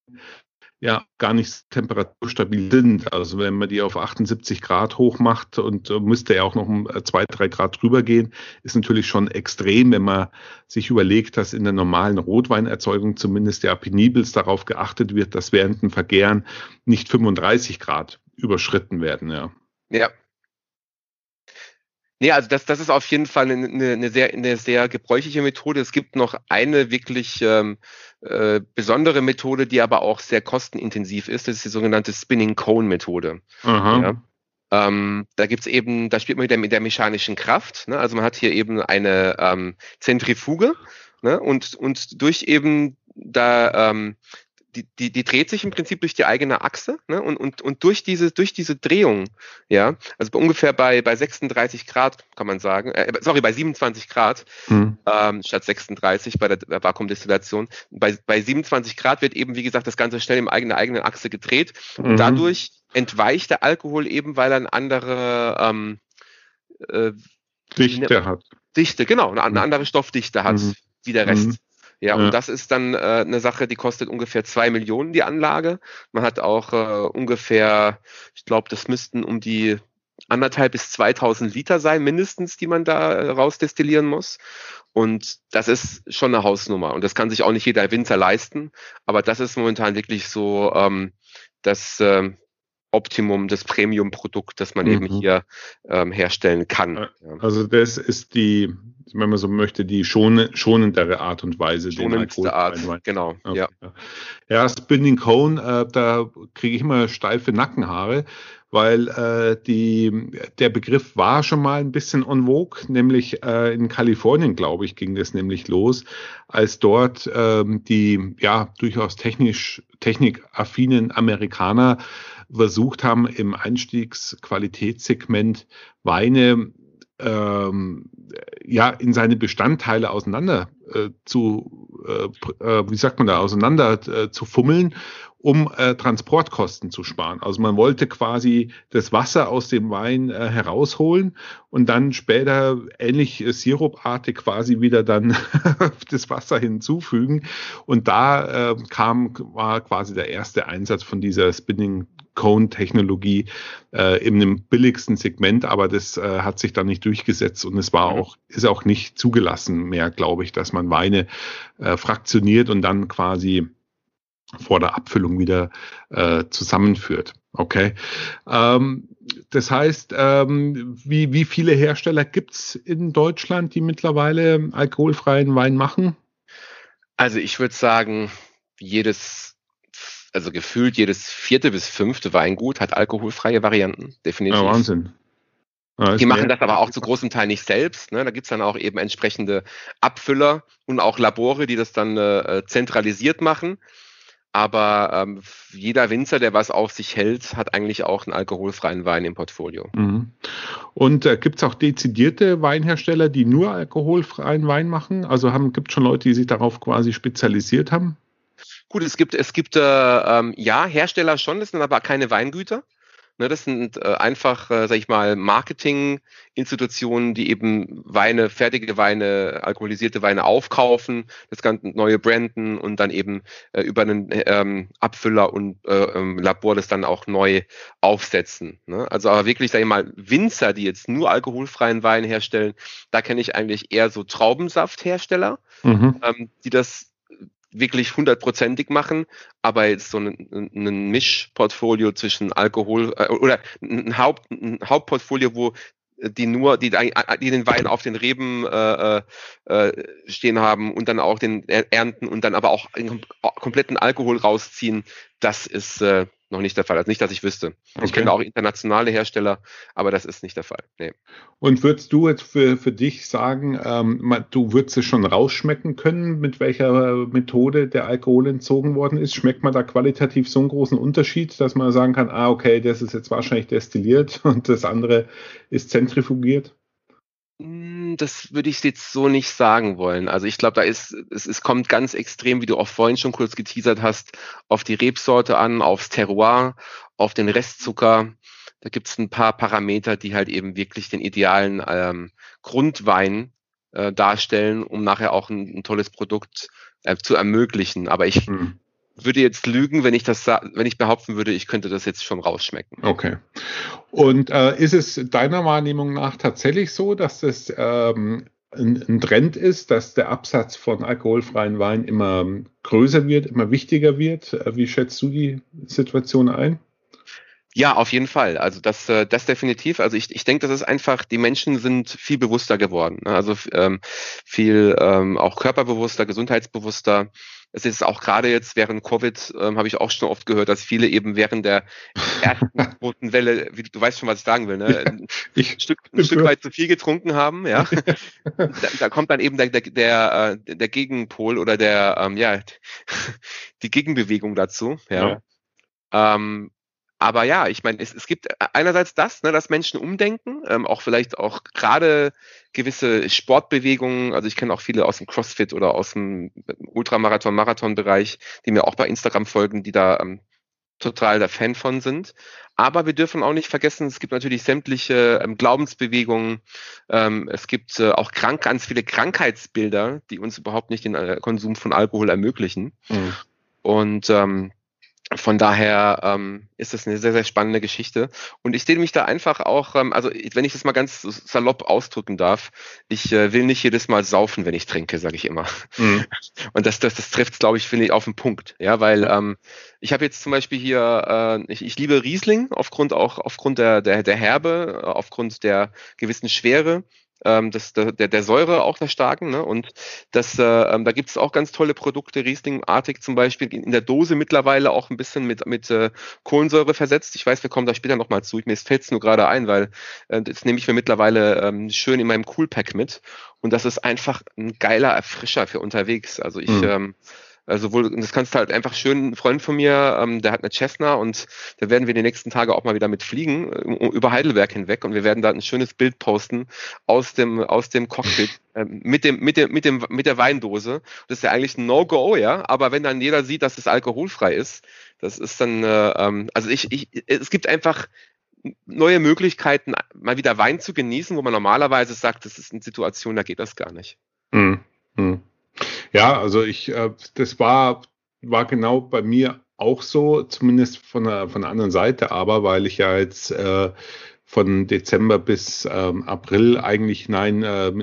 ja gar nicht temperaturstabil sind. Also wenn man die auf 78 Grad hoch macht und äh, müsste ja auch noch um äh, zwei, drei Grad drüber gehen, ist natürlich schon extrem, wenn man sich überlegt, dass in der normalen Rotweinerzeugung zumindest ja penibels darauf geachtet wird, dass während dem Vergären nicht 35 Grad überschritten werden. Ja. Ja, Nee, also das, das ist auf jeden Fall eine, eine, sehr, eine sehr gebräuchliche Methode. Es gibt noch eine wirklich ähm, äh, besondere Methode, die aber auch sehr kostenintensiv ist. Das ist die sogenannte Spinning Cone Methode. Ja. Ähm, da gibt's eben, da spielt man wieder mit der mechanischen Kraft. Ne? Also man hat hier eben eine ähm, Zentrifuge ne? und, und durch eben da ähm, die, die, die dreht sich im Prinzip durch die eigene Achse ne? und, und, und durch diese durch diese Drehung, ja, also ungefähr bei, bei 36 Grad kann man sagen, äh, sorry, bei 27 Grad hm. ähm, statt 36 bei der Vakuumdestillation, bei, bei 27 Grad wird eben, wie gesagt, das Ganze schnell im eigenen eigenen Achse gedreht und mhm. dadurch entweicht der Alkohol eben, weil er eine andere ähm, äh, Dichte eine, hat. Dichte, genau, eine, eine mhm. andere Stoffdichte hat, mhm. wie der Rest. Mhm. Ja, ja, und das ist dann äh, eine Sache, die kostet ungefähr zwei Millionen, die Anlage. Man hat auch äh, ungefähr, ich glaube, das müssten um die anderthalb bis 2000 Liter sein, mindestens, die man da äh, rausdestillieren muss. Und das ist schon eine Hausnummer. Und das kann sich auch nicht jeder Winzer leisten. Aber das ist momentan wirklich so ähm, das äh, Optimum, das Premium-Produkt, das man mhm. eben hier ähm, herstellen kann. Also das ist die wenn man so möchte, die schon, schonendere Art und Weise. Schonendste Art, genau. Okay. Ja. ja, Spinning Cone, äh, da kriege ich immer steife Nackenhaare, weil äh, die, der Begriff war schon mal ein bisschen en vogue, nämlich äh, in Kalifornien, glaube ich, ging das nämlich los, als dort ähm, die ja durchaus technisch technikaffinen Amerikaner versucht haben, im Einstiegsqualitätssegment Weine ähm, ja in seine Bestandteile auseinander äh, zu, äh, äh, wie sagt man da, auseinander äh, zu fummeln, um äh, Transportkosten zu sparen. Also man wollte quasi das Wasser aus dem Wein äh, herausholen und dann später ähnlich äh, sirupartig quasi wieder dann das Wasser hinzufügen. Und da kam, war quasi der erste Einsatz von dieser Spinning Cone-Technologie äh, in dem billigsten Segment, aber das äh, hat sich dann nicht durchgesetzt und es war auch, ist auch nicht zugelassen mehr, glaube ich, dass man Weine äh, fraktioniert und dann quasi vor der Abfüllung wieder äh, zusammenführt. Okay. Ähm, das heißt, ähm, wie, wie viele Hersteller gibt's in Deutschland, die mittlerweile alkoholfreien Wein machen? Also ich würde sagen, jedes also gefühlt jedes vierte bis fünfte Weingut hat alkoholfreie Varianten, definitiv. Ja, Wahnsinn. Ja, die machen das aber auch zu großem Teil nicht selbst. Ne? Da gibt's dann auch eben entsprechende Abfüller und auch Labore, die das dann äh, zentralisiert machen. Aber ähm, jeder Winzer, der was auf sich hält, hat eigentlich auch einen alkoholfreien Wein im Portfolio. Mhm. Und äh, gibt es auch dezidierte Weinhersteller, die nur alkoholfreien Wein machen? Also gibt es schon Leute, die sich darauf quasi spezialisiert haben? Gut, es gibt, es gibt äh, ähm, ja Hersteller schon, das sind aber keine Weingüter. Ne, das sind äh, einfach, äh, sag ich mal, Marketinginstitutionen, die eben Weine, fertige Weine, alkoholisierte Weine aufkaufen, das ganze neue branden und dann eben äh, über einen ähm, Abfüller und äh, ähm, Labor das dann auch neu aufsetzen. Ne? Also aber wirklich, sag ich mal, Winzer, die jetzt nur alkoholfreien Wein herstellen, da kenne ich eigentlich eher so Traubensafthersteller, mhm. ähm, die das wirklich hundertprozentig machen, aber jetzt so ein, ein Mischportfolio zwischen Alkohol äh, oder ein, Haupt, ein Hauptportfolio, wo die nur, die, die den Wein auf den Reben äh, äh, stehen haben und dann auch den ernten und dann aber auch einen kompletten Alkohol rausziehen, das ist äh, noch nicht der Fall. Also nicht, dass ich wüsste. Okay. Ich kenne auch internationale Hersteller, aber das ist nicht der Fall. Nee. Und würdest du jetzt für, für dich sagen, ähm, du würdest es schon rausschmecken können, mit welcher Methode der Alkohol entzogen worden ist? Schmeckt man da qualitativ so einen großen Unterschied, dass man sagen kann, ah, okay, das ist jetzt wahrscheinlich destilliert und das andere ist zentrifugiert? Hm, das würde ich jetzt so nicht sagen wollen. Also ich glaube, da ist, es, es kommt ganz extrem, wie du auch vorhin schon kurz geteasert hast, auf die Rebsorte an, aufs Terroir, auf den Restzucker. Da gibt es ein paar Parameter, die halt eben wirklich den idealen ähm, Grundwein äh, darstellen, um nachher auch ein, ein tolles Produkt äh, zu ermöglichen. Aber ich mhm würde jetzt lügen, wenn ich das, wenn ich behaupten würde, ich könnte das jetzt schon rausschmecken. Okay. Und äh, ist es deiner Wahrnehmung nach tatsächlich so, dass das ähm, ein, ein, Trend ist, dass der Absatz von alkoholfreien Wein immer größer wird, immer wichtiger wird? Äh, wie schätzt du die Situation ein? Ja, auf jeden Fall. Also das, äh, das definitiv. Also ich, ich denke, das ist einfach, die Menschen sind viel bewusster geworden. Ne? Also ähm, viel ähm, auch körperbewusster, gesundheitsbewusster es ist auch gerade jetzt während Covid, ähm, habe ich auch schon oft gehört, dass viele eben während der ersten roten Welle, wie, du weißt schon, was ich sagen will, ne? ein, ich, Stück, ein Stück weit zu viel getrunken haben, ja. da, da, kommt dann eben der, der, der, äh, der Gegenpol oder der, ähm, ja, die Gegenbewegung dazu, ja. ja. Ähm, aber ja, ich meine, es, es gibt einerseits das, ne, dass Menschen umdenken, ähm, auch vielleicht auch gerade gewisse Sportbewegungen. Also ich kenne auch viele aus dem CrossFit oder aus dem Ultramarathon, Marathon-Bereich, die mir auch bei Instagram folgen, die da ähm, total der Fan von sind. Aber wir dürfen auch nicht vergessen, es gibt natürlich sämtliche ähm, Glaubensbewegungen. Ähm, es gibt äh, auch krank, ganz viele Krankheitsbilder, die uns überhaupt nicht den äh, Konsum von Alkohol ermöglichen. Mhm. Und ähm, von daher ähm, ist das eine sehr, sehr spannende Geschichte. Und ich sehe mich da einfach auch, ähm, also wenn ich das mal ganz salopp ausdrücken darf, ich äh, will nicht jedes Mal saufen, wenn ich trinke, sage ich immer. Mhm. Und das, das, das trifft glaube ich, finde ich, auf den Punkt. Ja, weil ähm, ich habe jetzt zum Beispiel hier, äh, ich, ich liebe Riesling, aufgrund auch aufgrund der, der, der Herbe, aufgrund der gewissen Schwere ähm, das, der, der Säure auch der starken. Ne? Und das, äh, ähm, da gibt es auch ganz tolle Produkte, Riesling-artig zum Beispiel, in der Dose mittlerweile auch ein bisschen mit, mit äh, Kohlensäure versetzt. Ich weiß, wir kommen da später nochmal zu. Mir fällt es nur gerade ein, weil äh, das nehme ich mir mittlerweile ähm, schön in meinem Coolpack mit. Und das ist einfach ein geiler Erfrischer für unterwegs. Also ich mhm. ähm, also wohl, das kannst du halt einfach schön, ein Freund von mir, ähm, der hat eine Cessna und da werden wir die nächsten Tage auch mal wieder mit fliegen, über Heidelberg hinweg und wir werden da ein schönes Bild posten aus dem, aus dem Cockpit äh, mit dem, mit dem, mit dem, mit der Weindose. Das ist ja eigentlich ein No-Go, ja, aber wenn dann jeder sieht, dass es alkoholfrei ist, das ist dann, äh, ähm, also ich, ich, es gibt einfach neue Möglichkeiten, mal wieder Wein zu genießen, wo man normalerweise sagt, das ist eine Situation, da geht das gar nicht. Mhm. Mhm. Ja, also ich, äh, das war, war genau bei mir auch so, zumindest von der, von der anderen Seite, aber weil ich ja jetzt äh, von Dezember bis ähm, April eigentlich hinein äh,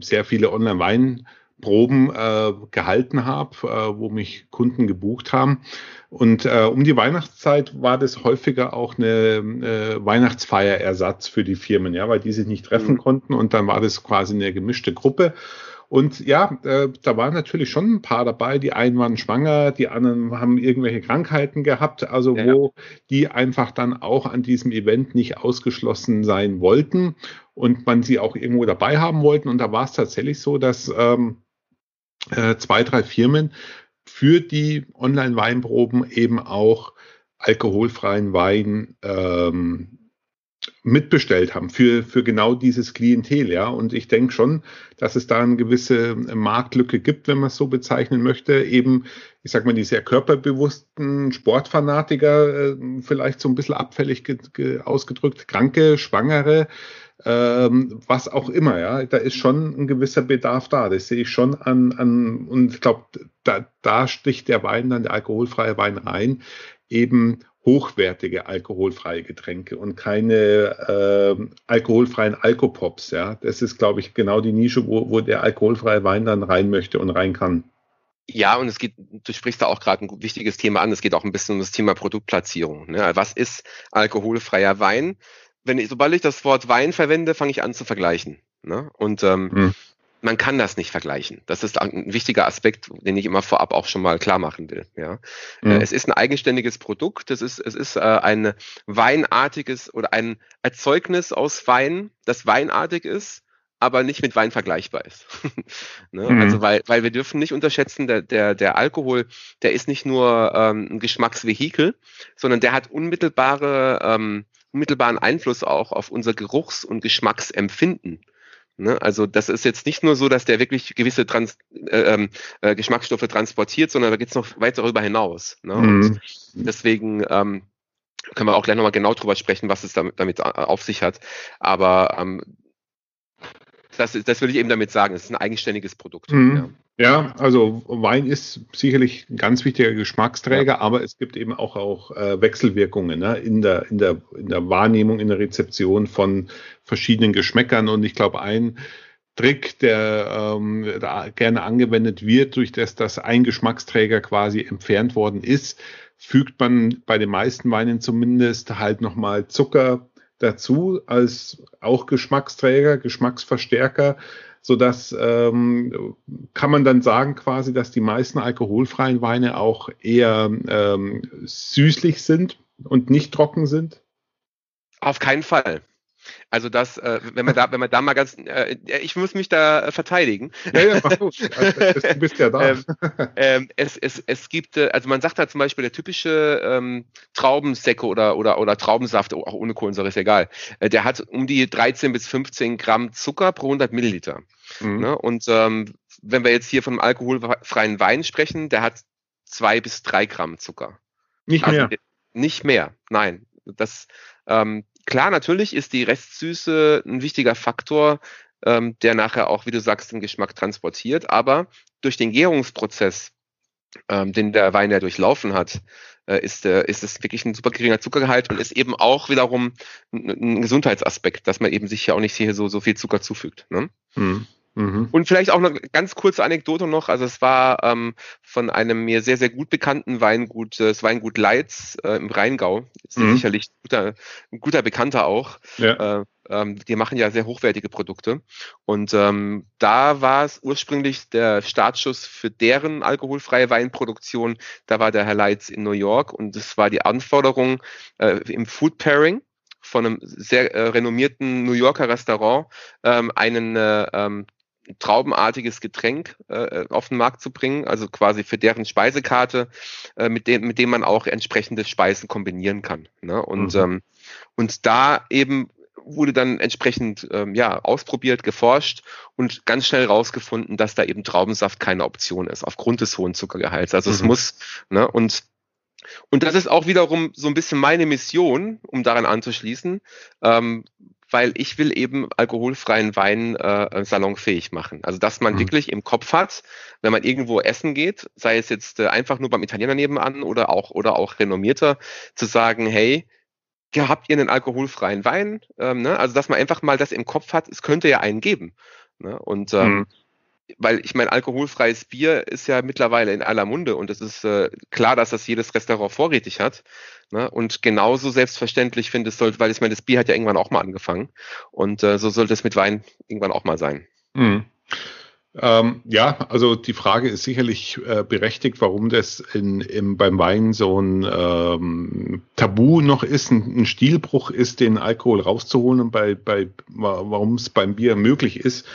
sehr viele Online-Weinproben äh, gehalten habe, äh, wo mich Kunden gebucht haben. Und äh, um die Weihnachtszeit war das häufiger auch eine äh, Weihnachtsfeierersatz für die Firmen, ja, weil die sich nicht treffen mhm. konnten und dann war das quasi eine gemischte Gruppe. Und ja, äh, da waren natürlich schon ein paar dabei. Die einen waren schwanger, die anderen haben irgendwelche Krankheiten gehabt, also ja. wo die einfach dann auch an diesem Event nicht ausgeschlossen sein wollten und man sie auch irgendwo dabei haben wollten. Und da war es tatsächlich so, dass ähm, äh, zwei, drei Firmen für die Online-Weinproben eben auch alkoholfreien Wein ähm, mitbestellt haben für, für genau dieses Klientel, ja. Und ich denke schon, dass es da eine gewisse Marktlücke gibt, wenn man es so bezeichnen möchte. Eben, ich sag mal, die sehr körperbewussten Sportfanatiker, äh, vielleicht so ein bisschen abfällig ausgedrückt, Kranke, Schwangere, ähm, was auch immer, ja. Da ist schon ein gewisser Bedarf da. Das sehe ich schon an, an und ich glaube, da, da sticht der Wein dann, der alkoholfreie Wein rein, eben hochwertige alkoholfreie Getränke und keine äh, alkoholfreien Alkopops. Ja, das ist, glaube ich, genau die Nische, wo, wo der alkoholfreie Wein dann rein möchte und rein kann. Ja, und es geht, du sprichst da auch gerade ein wichtiges Thema an. Es geht auch ein bisschen um das Thema Produktplatzierung. Ne? Was ist alkoholfreier Wein? Wenn ich, sobald ich das Wort Wein verwende, fange ich an zu vergleichen. Ne? Und ähm, hm man kann das nicht vergleichen. Das ist ein wichtiger Aspekt, den ich immer vorab auch schon mal klar machen will. Ja. Mhm. Es ist ein eigenständiges Produkt. Es ist, es ist äh, ein weinartiges oder ein Erzeugnis aus Wein, das weinartig ist, aber nicht mit Wein vergleichbar ist. ne? mhm. Also weil, weil wir dürfen nicht unterschätzen, der, der, der Alkohol, der ist nicht nur ähm, ein Geschmacksvehikel, sondern der hat unmittelbare, ähm, unmittelbaren Einfluss auch auf unser Geruchs- und Geschmacksempfinden. Ne? Also das ist jetzt nicht nur so, dass der wirklich gewisse Trans äh, ähm, äh, Geschmacksstoffe transportiert, sondern da geht es noch weit darüber hinaus. Ne? Mhm. Und deswegen ähm, können wir auch gleich nochmal genau drüber sprechen, was es damit, damit auf sich hat. Aber ähm, das, das will ich eben damit sagen, es ist ein eigenständiges Produkt. Mhm. Ja. Ja, also Wein ist sicherlich ein ganz wichtiger Geschmacksträger, ja. aber es gibt eben auch, auch äh, Wechselwirkungen ne, in, der, in, der, in der Wahrnehmung, in der Rezeption von verschiedenen Geschmäckern. Und ich glaube, ein Trick, der ähm, da gerne angewendet wird, durch das, dass ein Geschmacksträger quasi entfernt worden ist, fügt man bei den meisten Weinen zumindest halt nochmal Zucker dazu als auch Geschmacksträger, Geschmacksverstärker so dass ähm, kann man dann sagen quasi, dass die meisten alkoholfreien Weine auch eher ähm, süßlich sind und nicht trocken sind? Auf keinen Fall. Also das, äh, wenn man da, wenn man da mal ganz, äh, ich muss mich da äh, verteidigen. Ja, ja, mach du. Also, du bist ja da. ähm, ähm, es, es, es gibt, äh, also man sagt da zum Beispiel der typische ähm, Traubensäcke oder, oder, oder Traubensaft, auch ohne Kohlensäure ist egal, äh, der hat um die 13 bis 15 Gramm Zucker pro 100 Milliliter. Mhm. Ne? Und ähm, wenn wir jetzt hier von alkoholfreien Wein sprechen, der hat zwei bis drei Gramm Zucker. Nicht also, mehr. Nicht mehr, nein. Das, ähm, klar, natürlich ist die Restsüße ein wichtiger Faktor, ähm, der nachher auch, wie du sagst, den Geschmack transportiert. Aber durch den Gärungsprozess, ähm, den der Wein ja durchlaufen hat, äh, ist, äh, ist es wirklich ein super geringer Zuckergehalt und ist eben auch wiederum ein, ein Gesundheitsaspekt, dass man eben sich ja auch nicht hier so, so viel Zucker zufügt. Ne? Hm. Mhm. Und vielleicht auch eine ganz kurze Anekdote noch. Also es war ähm, von einem mir sehr, sehr gut bekannten Weingut, äh, das Weingut Leitz äh, im Rheingau. Ist mhm. sicherlich ein guter, ein guter Bekannter auch. Ja. Äh, ähm, die machen ja sehr hochwertige Produkte. Und ähm, da war es ursprünglich der Startschuss für deren alkoholfreie Weinproduktion. Da war der Herr Leitz in New York und es war die Anforderung äh, im Food Pairing von einem sehr äh, renommierten New Yorker Restaurant ähm, einen äh, ähm, traubenartiges Getränk äh, auf den Markt zu bringen, also quasi für deren Speisekarte, äh, mit, dem, mit dem man auch entsprechende Speisen kombinieren kann. Ne? Und, mhm. ähm, und da eben wurde dann entsprechend ähm, ja, ausprobiert, geforscht und ganz schnell rausgefunden, dass da eben Traubensaft keine Option ist, aufgrund des hohen Zuckergehalts. Also mhm. es muss, ne, und und das ist auch wiederum so ein bisschen meine Mission, um daran anzuschließen, ähm, weil ich will eben alkoholfreien Wein äh, salonfähig machen. Also dass man mhm. wirklich im Kopf hat, wenn man irgendwo essen geht, sei es jetzt äh, einfach nur beim Italiener nebenan oder auch oder auch renommierter, zu sagen, hey, habt ihr einen alkoholfreien Wein? Ähm, ne? Also dass man einfach mal das im Kopf hat, es könnte ja einen geben. Ne? Und ähm, mhm weil ich meine, alkoholfreies Bier ist ja mittlerweile in aller Munde und es ist äh, klar, dass das jedes Restaurant vorrätig hat. Ne? Und genauso selbstverständlich finde ich sollte, weil ich meine, das Bier hat ja irgendwann auch mal angefangen und äh, so sollte es mit Wein irgendwann auch mal sein. Mhm. Ähm, ja, also die Frage ist sicherlich äh, berechtigt, warum das in, im, beim Wein so ein ähm, Tabu noch ist, ein, ein, Stilbruch ist, den Alkohol rauszuholen und bei, bei warum es beim Bier möglich ist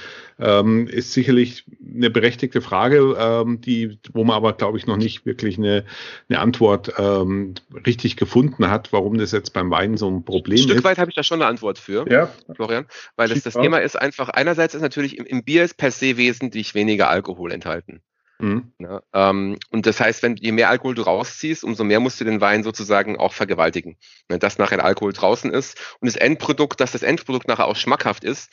ähm, ist sicherlich eine berechtigte Frage, ähm, die, wo man aber, glaube ich, noch nicht wirklich eine, eine Antwort ähm, richtig gefunden hat, warum das jetzt beim Wein so ein Problem ist. Ein Stück ist. weit habe ich da schon eine Antwort für, ja. Florian, weil das, das Thema ist einfach, einerseits ist natürlich im, im Bier ist per se wesentlich weniger Alkohol enthalten. Mhm. Ja, ähm, und das heißt, wenn je mehr Alkohol du rausziehst, umso mehr musst du den Wein sozusagen auch vergewaltigen. Wenn das nachher Alkohol draußen ist und das Endprodukt, dass das Endprodukt nachher auch schmackhaft ist,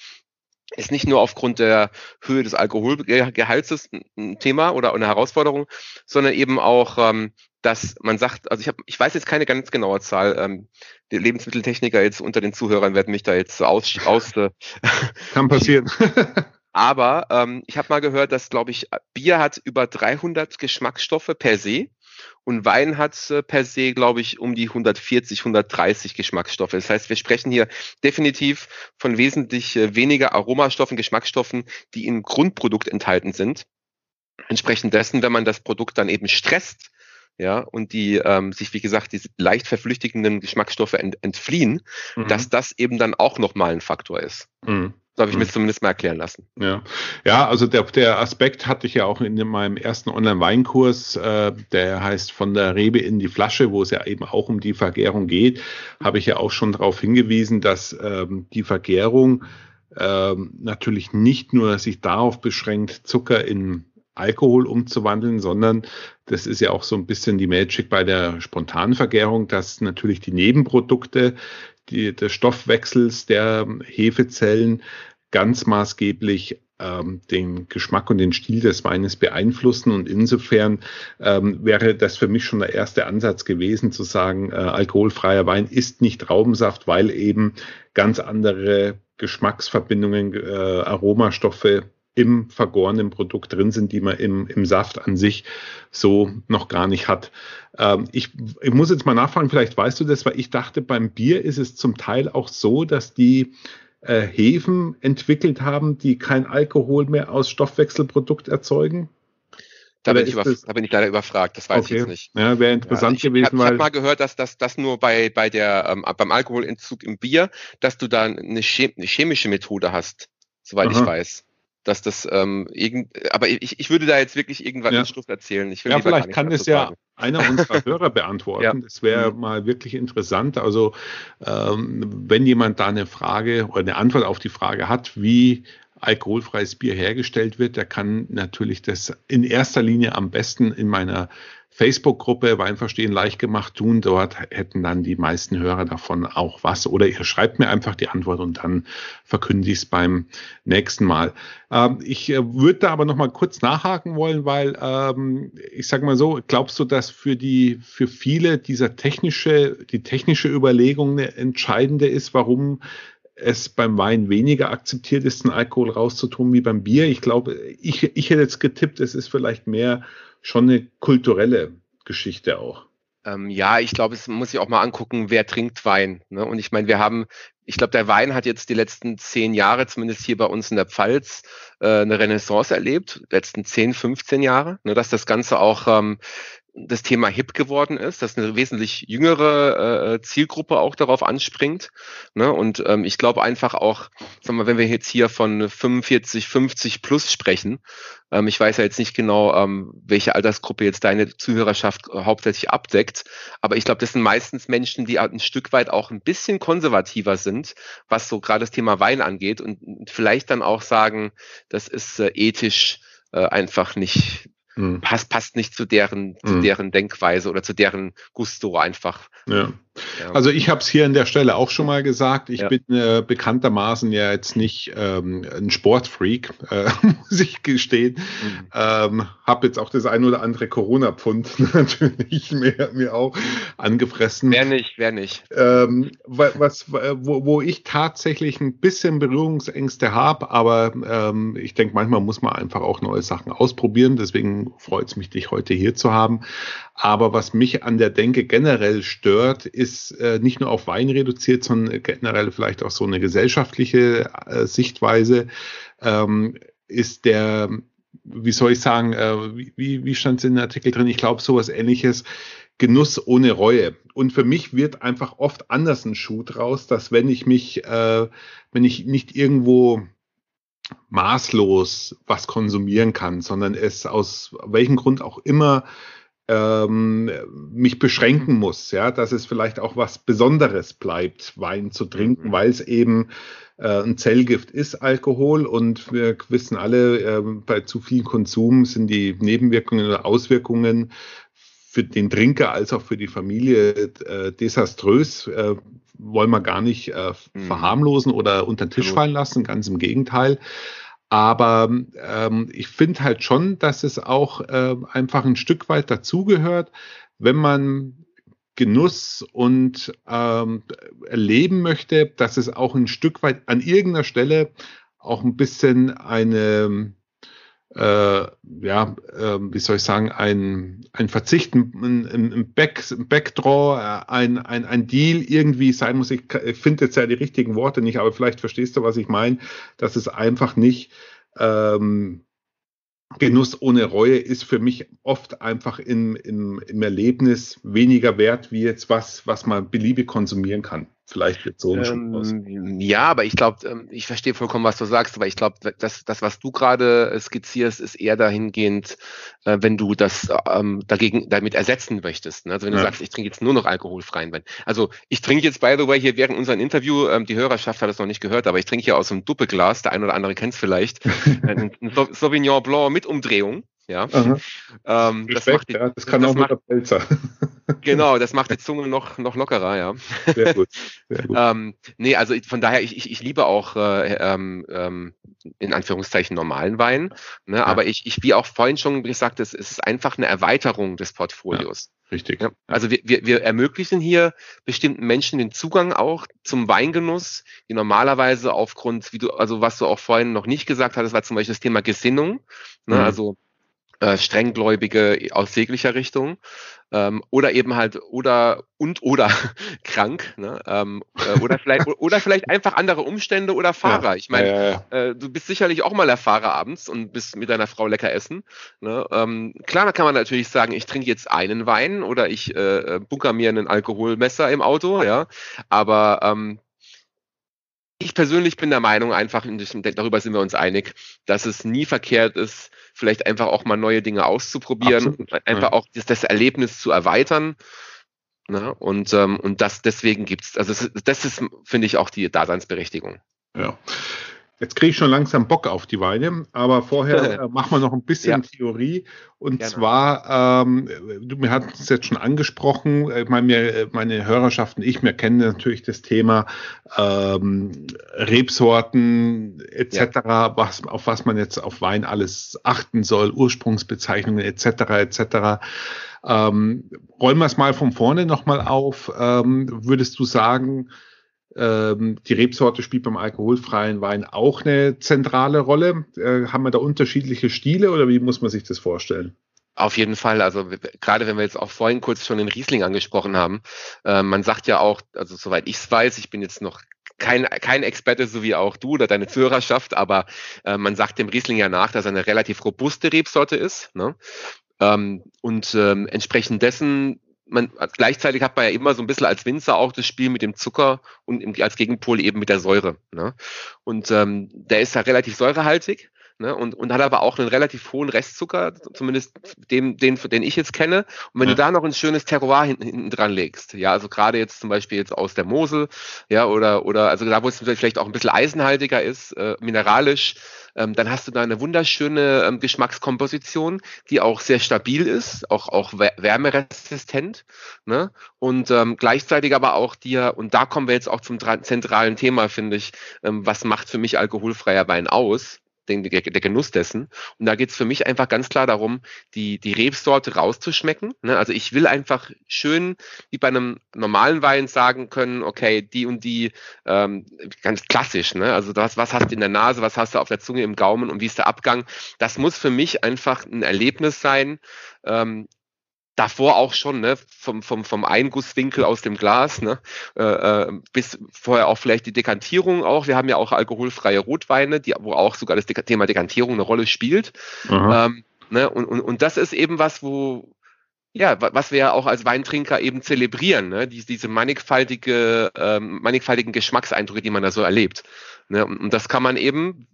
ist nicht nur aufgrund der Höhe des Alkoholgehalts ein Thema oder eine Herausforderung, sondern eben auch, ähm, dass man sagt, also ich habe, ich weiß jetzt keine ganz genaue Zahl, ähm, die Lebensmitteltechniker jetzt unter den Zuhörern werden mich da jetzt aus, aus äh, kann passieren. Aber ähm, ich habe mal gehört, dass, glaube ich, Bier hat über 300 Geschmacksstoffe per se. Und Wein hat äh, per se, glaube ich, um die 140, 130 Geschmacksstoffe. Das heißt, wir sprechen hier definitiv von wesentlich äh, weniger Aromastoffen, Geschmacksstoffen, die im Grundprodukt enthalten sind. Entsprechend dessen, wenn man das Produkt dann eben stresst, ja, und die ähm, sich, wie gesagt, diese leicht verflüchtigenden Geschmacksstoffe ent entfliehen, mhm. dass das eben dann auch nochmal ein Faktor ist. Mhm. So habe ich mir hm. zumindest mal erklären lassen. Ja, ja also der, der Aspekt hatte ich ja auch in meinem ersten Online-Weinkurs, äh, der heißt von der Rebe in die Flasche, wo es ja eben auch um die Vergärung geht, habe ich ja auch schon darauf hingewiesen, dass ähm, die Vergärung ähm, natürlich nicht nur sich darauf beschränkt, Zucker in Alkohol umzuwandeln, sondern das ist ja auch so ein bisschen die Magic bei der spontanen Vergärung, dass natürlich die Nebenprodukte die, des Stoffwechsels der Hefezellen ganz maßgeblich ähm, den Geschmack und den Stil des Weines beeinflussen. Und insofern ähm, wäre das für mich schon der erste Ansatz gewesen, zu sagen, äh, alkoholfreier Wein ist nicht Traubensaft, weil eben ganz andere Geschmacksverbindungen, äh, Aromastoffe im vergorenen Produkt drin sind, die man im, im Saft an sich so noch gar nicht hat. Ähm, ich, ich muss jetzt mal nachfragen, vielleicht weißt du das, weil ich dachte, beim Bier ist es zum Teil auch so, dass die äh, Hefen entwickelt haben, die kein Alkohol mehr aus Stoffwechselprodukt erzeugen? Da bin, ich da bin ich leider überfragt, das weiß okay. ich jetzt nicht. Ja, wäre interessant ja, ich, gewesen. Ich habe hab mal gehört, dass das nur bei, bei der, ähm, beim Alkoholentzug im Bier, dass du da eine, chem eine chemische Methode hast, soweit Aha. ich weiß dass das ähm, irgend, aber ich, ich würde da jetzt wirklich irgendwas ja. in Schluss erzählen. Ich will ja, vielleicht kann das ja einer unserer Hörer beantworten. ja. Das wäre mhm. mal wirklich interessant. Also ähm, wenn jemand da eine Frage oder eine Antwort auf die Frage hat, wie alkoholfreies Bier hergestellt wird, der kann natürlich das in erster Linie am besten in meiner Facebook-Gruppe Weinverstehen leicht gemacht tun. Dort hätten dann die meisten Hörer davon auch was. Oder ihr schreibt mir einfach die Antwort und dann verkünde ich es beim nächsten Mal. Ähm, ich äh, würde da aber noch mal kurz nachhaken wollen, weil ähm, ich sage mal so, glaubst du, dass für die für viele dieser technische die technische Überlegung eine entscheidende ist, warum es beim Wein weniger akzeptiert ist, den Alkohol rauszutun wie beim Bier. Ich glaube, ich, ich hätte jetzt getippt, es ist vielleicht mehr schon eine kulturelle Geschichte auch. Ähm, ja, ich glaube, es muss sich auch mal angucken, wer trinkt Wein. Ne? Und ich meine, wir haben, ich glaube, der Wein hat jetzt die letzten zehn Jahre, zumindest hier bei uns in der Pfalz, äh, eine Renaissance erlebt, letzten zehn, 15 Jahre, ne? dass das Ganze auch ähm, das Thema hip geworden ist, dass eine wesentlich jüngere äh, Zielgruppe auch darauf anspringt. Ne? Und ähm, ich glaube einfach auch, sagen wir, wenn wir jetzt hier von 45, 50 plus sprechen, ähm, ich weiß ja jetzt nicht genau, ähm, welche Altersgruppe jetzt deine Zuhörerschaft äh, hauptsächlich abdeckt, aber ich glaube, das sind meistens Menschen, die ein Stück weit auch ein bisschen konservativer sind, was so gerade das Thema Wein angeht und vielleicht dann auch sagen, das ist äh, ethisch äh, einfach nicht mhm. passt, passt nicht zu deren, zu mhm. deren Denkweise oder zu deren Gusto einfach. Ja. Ja. Also ich habe es hier an der Stelle auch schon mal gesagt. Ich ja. bin äh, bekanntermaßen ja jetzt nicht ähm, ein Sportfreak, äh, muss ich gestehen. Mhm. Ähm, habe jetzt auch das ein oder andere Corona-Pfund natürlich mir, mir auch angefressen. Wer nicht, wer nicht. Ähm, was, wo, wo ich tatsächlich ein bisschen Berührungsängste habe, aber ähm, ich denke, manchmal muss man einfach auch neue Sachen ausprobieren. Deswegen freut es mich, dich heute hier zu haben. Aber was mich an der Denke generell stört, ist äh, nicht nur auf Wein reduziert, sondern generell vielleicht auch so eine gesellschaftliche äh, Sichtweise, ähm, ist der wie soll ich sagen, äh, wie, wie stand es in dem Artikel drin? Ich glaube, sowas ähnliches. Genuss ohne Reue. Und für mich wird einfach oft anders ein Schuh draus, dass wenn ich mich, äh, wenn ich nicht irgendwo maßlos was konsumieren kann, sondern es aus welchem Grund auch immer ähm, mich beschränken muss, ja, dass es vielleicht auch was Besonderes bleibt, Wein zu trinken, mhm. weil es eben äh, ein Zellgift ist, Alkohol. Und wir wissen alle, äh, bei zu viel Konsum sind die Nebenwirkungen oder Auswirkungen für den Trinker als auch für die Familie äh, desaströs. Äh, wollen wir gar nicht äh, mhm. verharmlosen oder unter den Tisch fallen lassen, ganz im Gegenteil. Aber ähm, ich finde halt schon, dass es auch äh, einfach ein Stück weit dazugehört, wenn man Genuss und ähm, erleben möchte, dass es auch ein Stück weit an irgendeiner Stelle auch ein bisschen eine, äh, ja, äh, wie soll ich sagen, ein, ein Verzicht, ein, ein, Back, ein Backdraw, äh, ein, ein, ein Deal irgendwie sein muss. Ich, finde jetzt ja die richtigen Worte nicht, aber vielleicht verstehst du, was ich meine, dass es einfach nicht ähm, Genuss ohne Reue ist für mich oft einfach im, im, im Erlebnis weniger wert, wie jetzt was, was man beliebig konsumieren kann. Vielleicht wird so ein ähm, Ja, aber ich glaube, ähm, ich verstehe vollkommen, was du sagst, aber ich glaube, das, das, was du gerade äh, skizzierst, ist eher dahingehend, äh, wenn du das ähm, dagegen damit ersetzen möchtest. Ne? Also wenn du ja. sagst, ich trinke jetzt nur noch alkoholfreien Wein. Also ich trinke jetzt, by the way, hier während unserem Interview, ähm, die Hörerschaft hat das noch nicht gehört, aber ich trinke hier aus einem Duppeglas, der ein oder andere kennt es vielleicht, ein Sauvignon Blanc mit Umdrehung. Ja, ähm, das, macht die, ja, das kann das auch macht, mit der Pelzer. genau, das macht die Zunge noch, noch lockerer, ja. Sehr gut. Sehr gut. ähm, nee, also von daher, ich, ich, ich liebe auch äh, ähm, ähm, in Anführungszeichen normalen Wein. Ne, ja. Aber ich, ich, wie auch vorhin schon gesagt, es, ist einfach eine Erweiterung des Portfolios. Ja, richtig. Ja, also wir, wir, wir ermöglichen hier bestimmten Menschen den Zugang auch zum Weingenuss, die normalerweise aufgrund, wie du, also was du auch vorhin noch nicht gesagt hattest, war zum Beispiel das Thema Gesinnung. Ne, mhm. Also äh, strenggläubige aus jeglicher Richtung ähm, oder eben halt oder und oder krank ne? ähm, äh, oder vielleicht oder vielleicht einfach andere Umstände oder Fahrer. Ja, ich meine, ja, ja, äh, du bist sicherlich auch mal der Fahrer abends und bist mit deiner Frau lecker essen. Ne? Ähm, klar, da kann man natürlich sagen, ich trinke jetzt einen Wein oder ich äh, äh bunker mir einen Alkoholmesser im Auto, ja, aber ähm, ich persönlich bin der Meinung, einfach, darüber sind wir uns einig, dass es nie verkehrt ist, vielleicht einfach auch mal neue Dinge auszuprobieren, Absolut. einfach ja. auch das, das, Erlebnis zu erweitern. Ne? Und, ähm, und das deswegen gibt's, also das, das ist, finde ich, auch die Daseinsberechtigung. Ja. Jetzt kriege ich schon langsam Bock auf die Weine, aber vorher äh, machen wir noch ein bisschen ja. Theorie. Und Gerne. zwar, ähm, du mir hast es jetzt schon angesprochen, äh, meine, meine Hörerschaft und ich, wir kennen natürlich das Thema ähm, Rebsorten etc., ja. was, auf was man jetzt auf Wein alles achten soll, Ursprungsbezeichnungen etc. etc. Ähm, rollen wir es mal von vorne nochmal auf. Ähm, würdest du sagen, ähm, die Rebsorte spielt beim alkoholfreien Wein auch eine zentrale Rolle. Äh, haben wir da unterschiedliche Stile oder wie muss man sich das vorstellen? Auf jeden Fall. Also gerade wenn wir jetzt auch vorhin kurz schon den Riesling angesprochen haben, äh, man sagt ja auch, also soweit ich es weiß, ich bin jetzt noch kein, kein Experte, so wie auch du oder deine Zuhörerschaft, aber äh, man sagt dem Riesling ja nach, dass er eine relativ robuste Rebsorte ist. Ne? Ähm, und ähm, entsprechend dessen man gleichzeitig hat man ja immer so ein bisschen als Winzer auch das Spiel mit dem Zucker und im, als Gegenpol eben mit der Säure. Ne? Und ähm, der ist ja relativ säurehaltig. Ne, und, und hat aber auch einen relativ hohen Restzucker, zumindest dem, den, den ich jetzt kenne. Und wenn ja. du da noch ein schönes Terroir hinten, hinten dran legst, ja, also gerade jetzt zum Beispiel jetzt aus der Mosel, ja, oder, oder also da, wo es vielleicht auch ein bisschen eisenhaltiger ist, äh, mineralisch, ähm, dann hast du da eine wunderschöne ähm, Geschmackskomposition, die auch sehr stabil ist, auch, auch wärmeresistent. Ne? Und ähm, gleichzeitig aber auch dir, und da kommen wir jetzt auch zum zentralen Thema, finde ich, ähm, was macht für mich alkoholfreier Wein aus? Den, der, der Genuss dessen. Und da geht es für mich einfach ganz klar darum, die, die Rebsorte rauszuschmecken. Ne? Also ich will einfach schön, wie bei einem normalen Wein sagen können, okay, die und die, ähm, ganz klassisch, ne? also das, was hast du in der Nase, was hast du auf der Zunge, im Gaumen und wie ist der Abgang. Das muss für mich einfach ein Erlebnis sein, ähm, davor auch schon, ne, vom, vom, vom Eingusswinkel aus dem Glas, ne, äh, äh bis vorher auch vielleicht die Dekantierung auch. Wir haben ja auch alkoholfreie Rotweine, die, wo auch sogar das Thema Dekantierung eine Rolle spielt. Ähm, ne, und, und, und das ist eben was, wo, ja, was wir ja auch als Weintrinker eben zelebrieren, ne? Die, diese mannigfaltige, ähm, mannigfaltigen Geschmackseindrücke, die man da so erlebt. Ne? Und das kann man eben,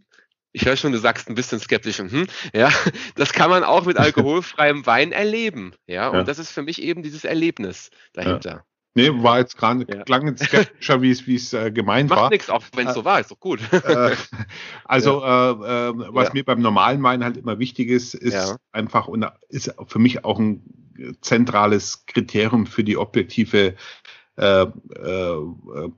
ich höre schon, du sagst ein bisschen skeptisch, hm, ja, das kann man auch mit alkoholfreiem Wein erleben. Ja, und ja. das ist für mich eben dieses Erlebnis dahinter. Ja. Nee, war jetzt gerade ja. klang jetzt skeptischer, wie es wie es äh, gemeint Macht war. Macht nichts, auch wenn es äh, so war, ist doch gut. Äh, also ja. äh, äh was mir beim normalen Wein halt immer wichtig ist, ist einfach und ist für mich auch ein zentrales Kriterium für die objektive äh, äh,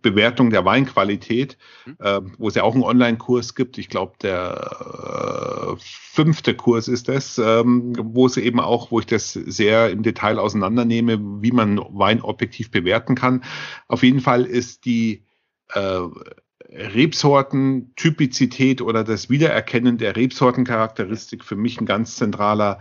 Bewertung der Weinqualität, mhm. äh, wo es ja auch einen Online-Kurs gibt. Ich glaube, der äh, fünfte Kurs ist das, ähm, wo es eben auch, wo ich das sehr im Detail auseinandernehme, wie man Wein objektiv bewerten kann. Auf jeden Fall ist die äh, Rebsorten-Typizität oder das Wiedererkennen der Rebsortencharakteristik für mich ein ganz zentraler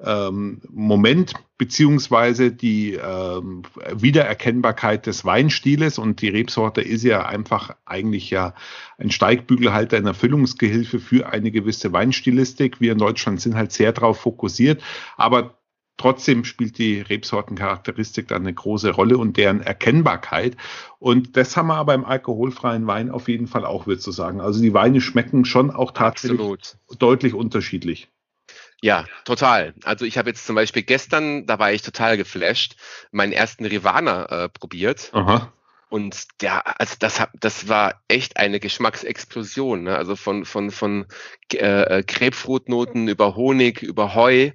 ähm, Moment beziehungsweise die ähm, Wiedererkennbarkeit des Weinstiles und die Rebsorte ist ja einfach eigentlich ja ein Steigbügelhalter, ein Erfüllungsgehilfe für eine gewisse Weinstilistik. Wir in Deutschland sind halt sehr darauf fokussiert, aber Trotzdem spielt die Rebsortencharakteristik dann eine große Rolle und deren Erkennbarkeit. Und das haben wir aber im alkoholfreien Wein auf jeden Fall auch, würde ich sagen. Also die Weine schmecken schon auch tatsächlich Absolut. deutlich unterschiedlich. Ja, total. Also ich habe jetzt zum Beispiel gestern, da war ich total geflasht, meinen ersten Rivana äh, probiert. Aha. Und der, also das, das war echt eine Geschmacksexplosion. Ne? Also von, von, von äh, Grapefruitnoten über Honig, über Heu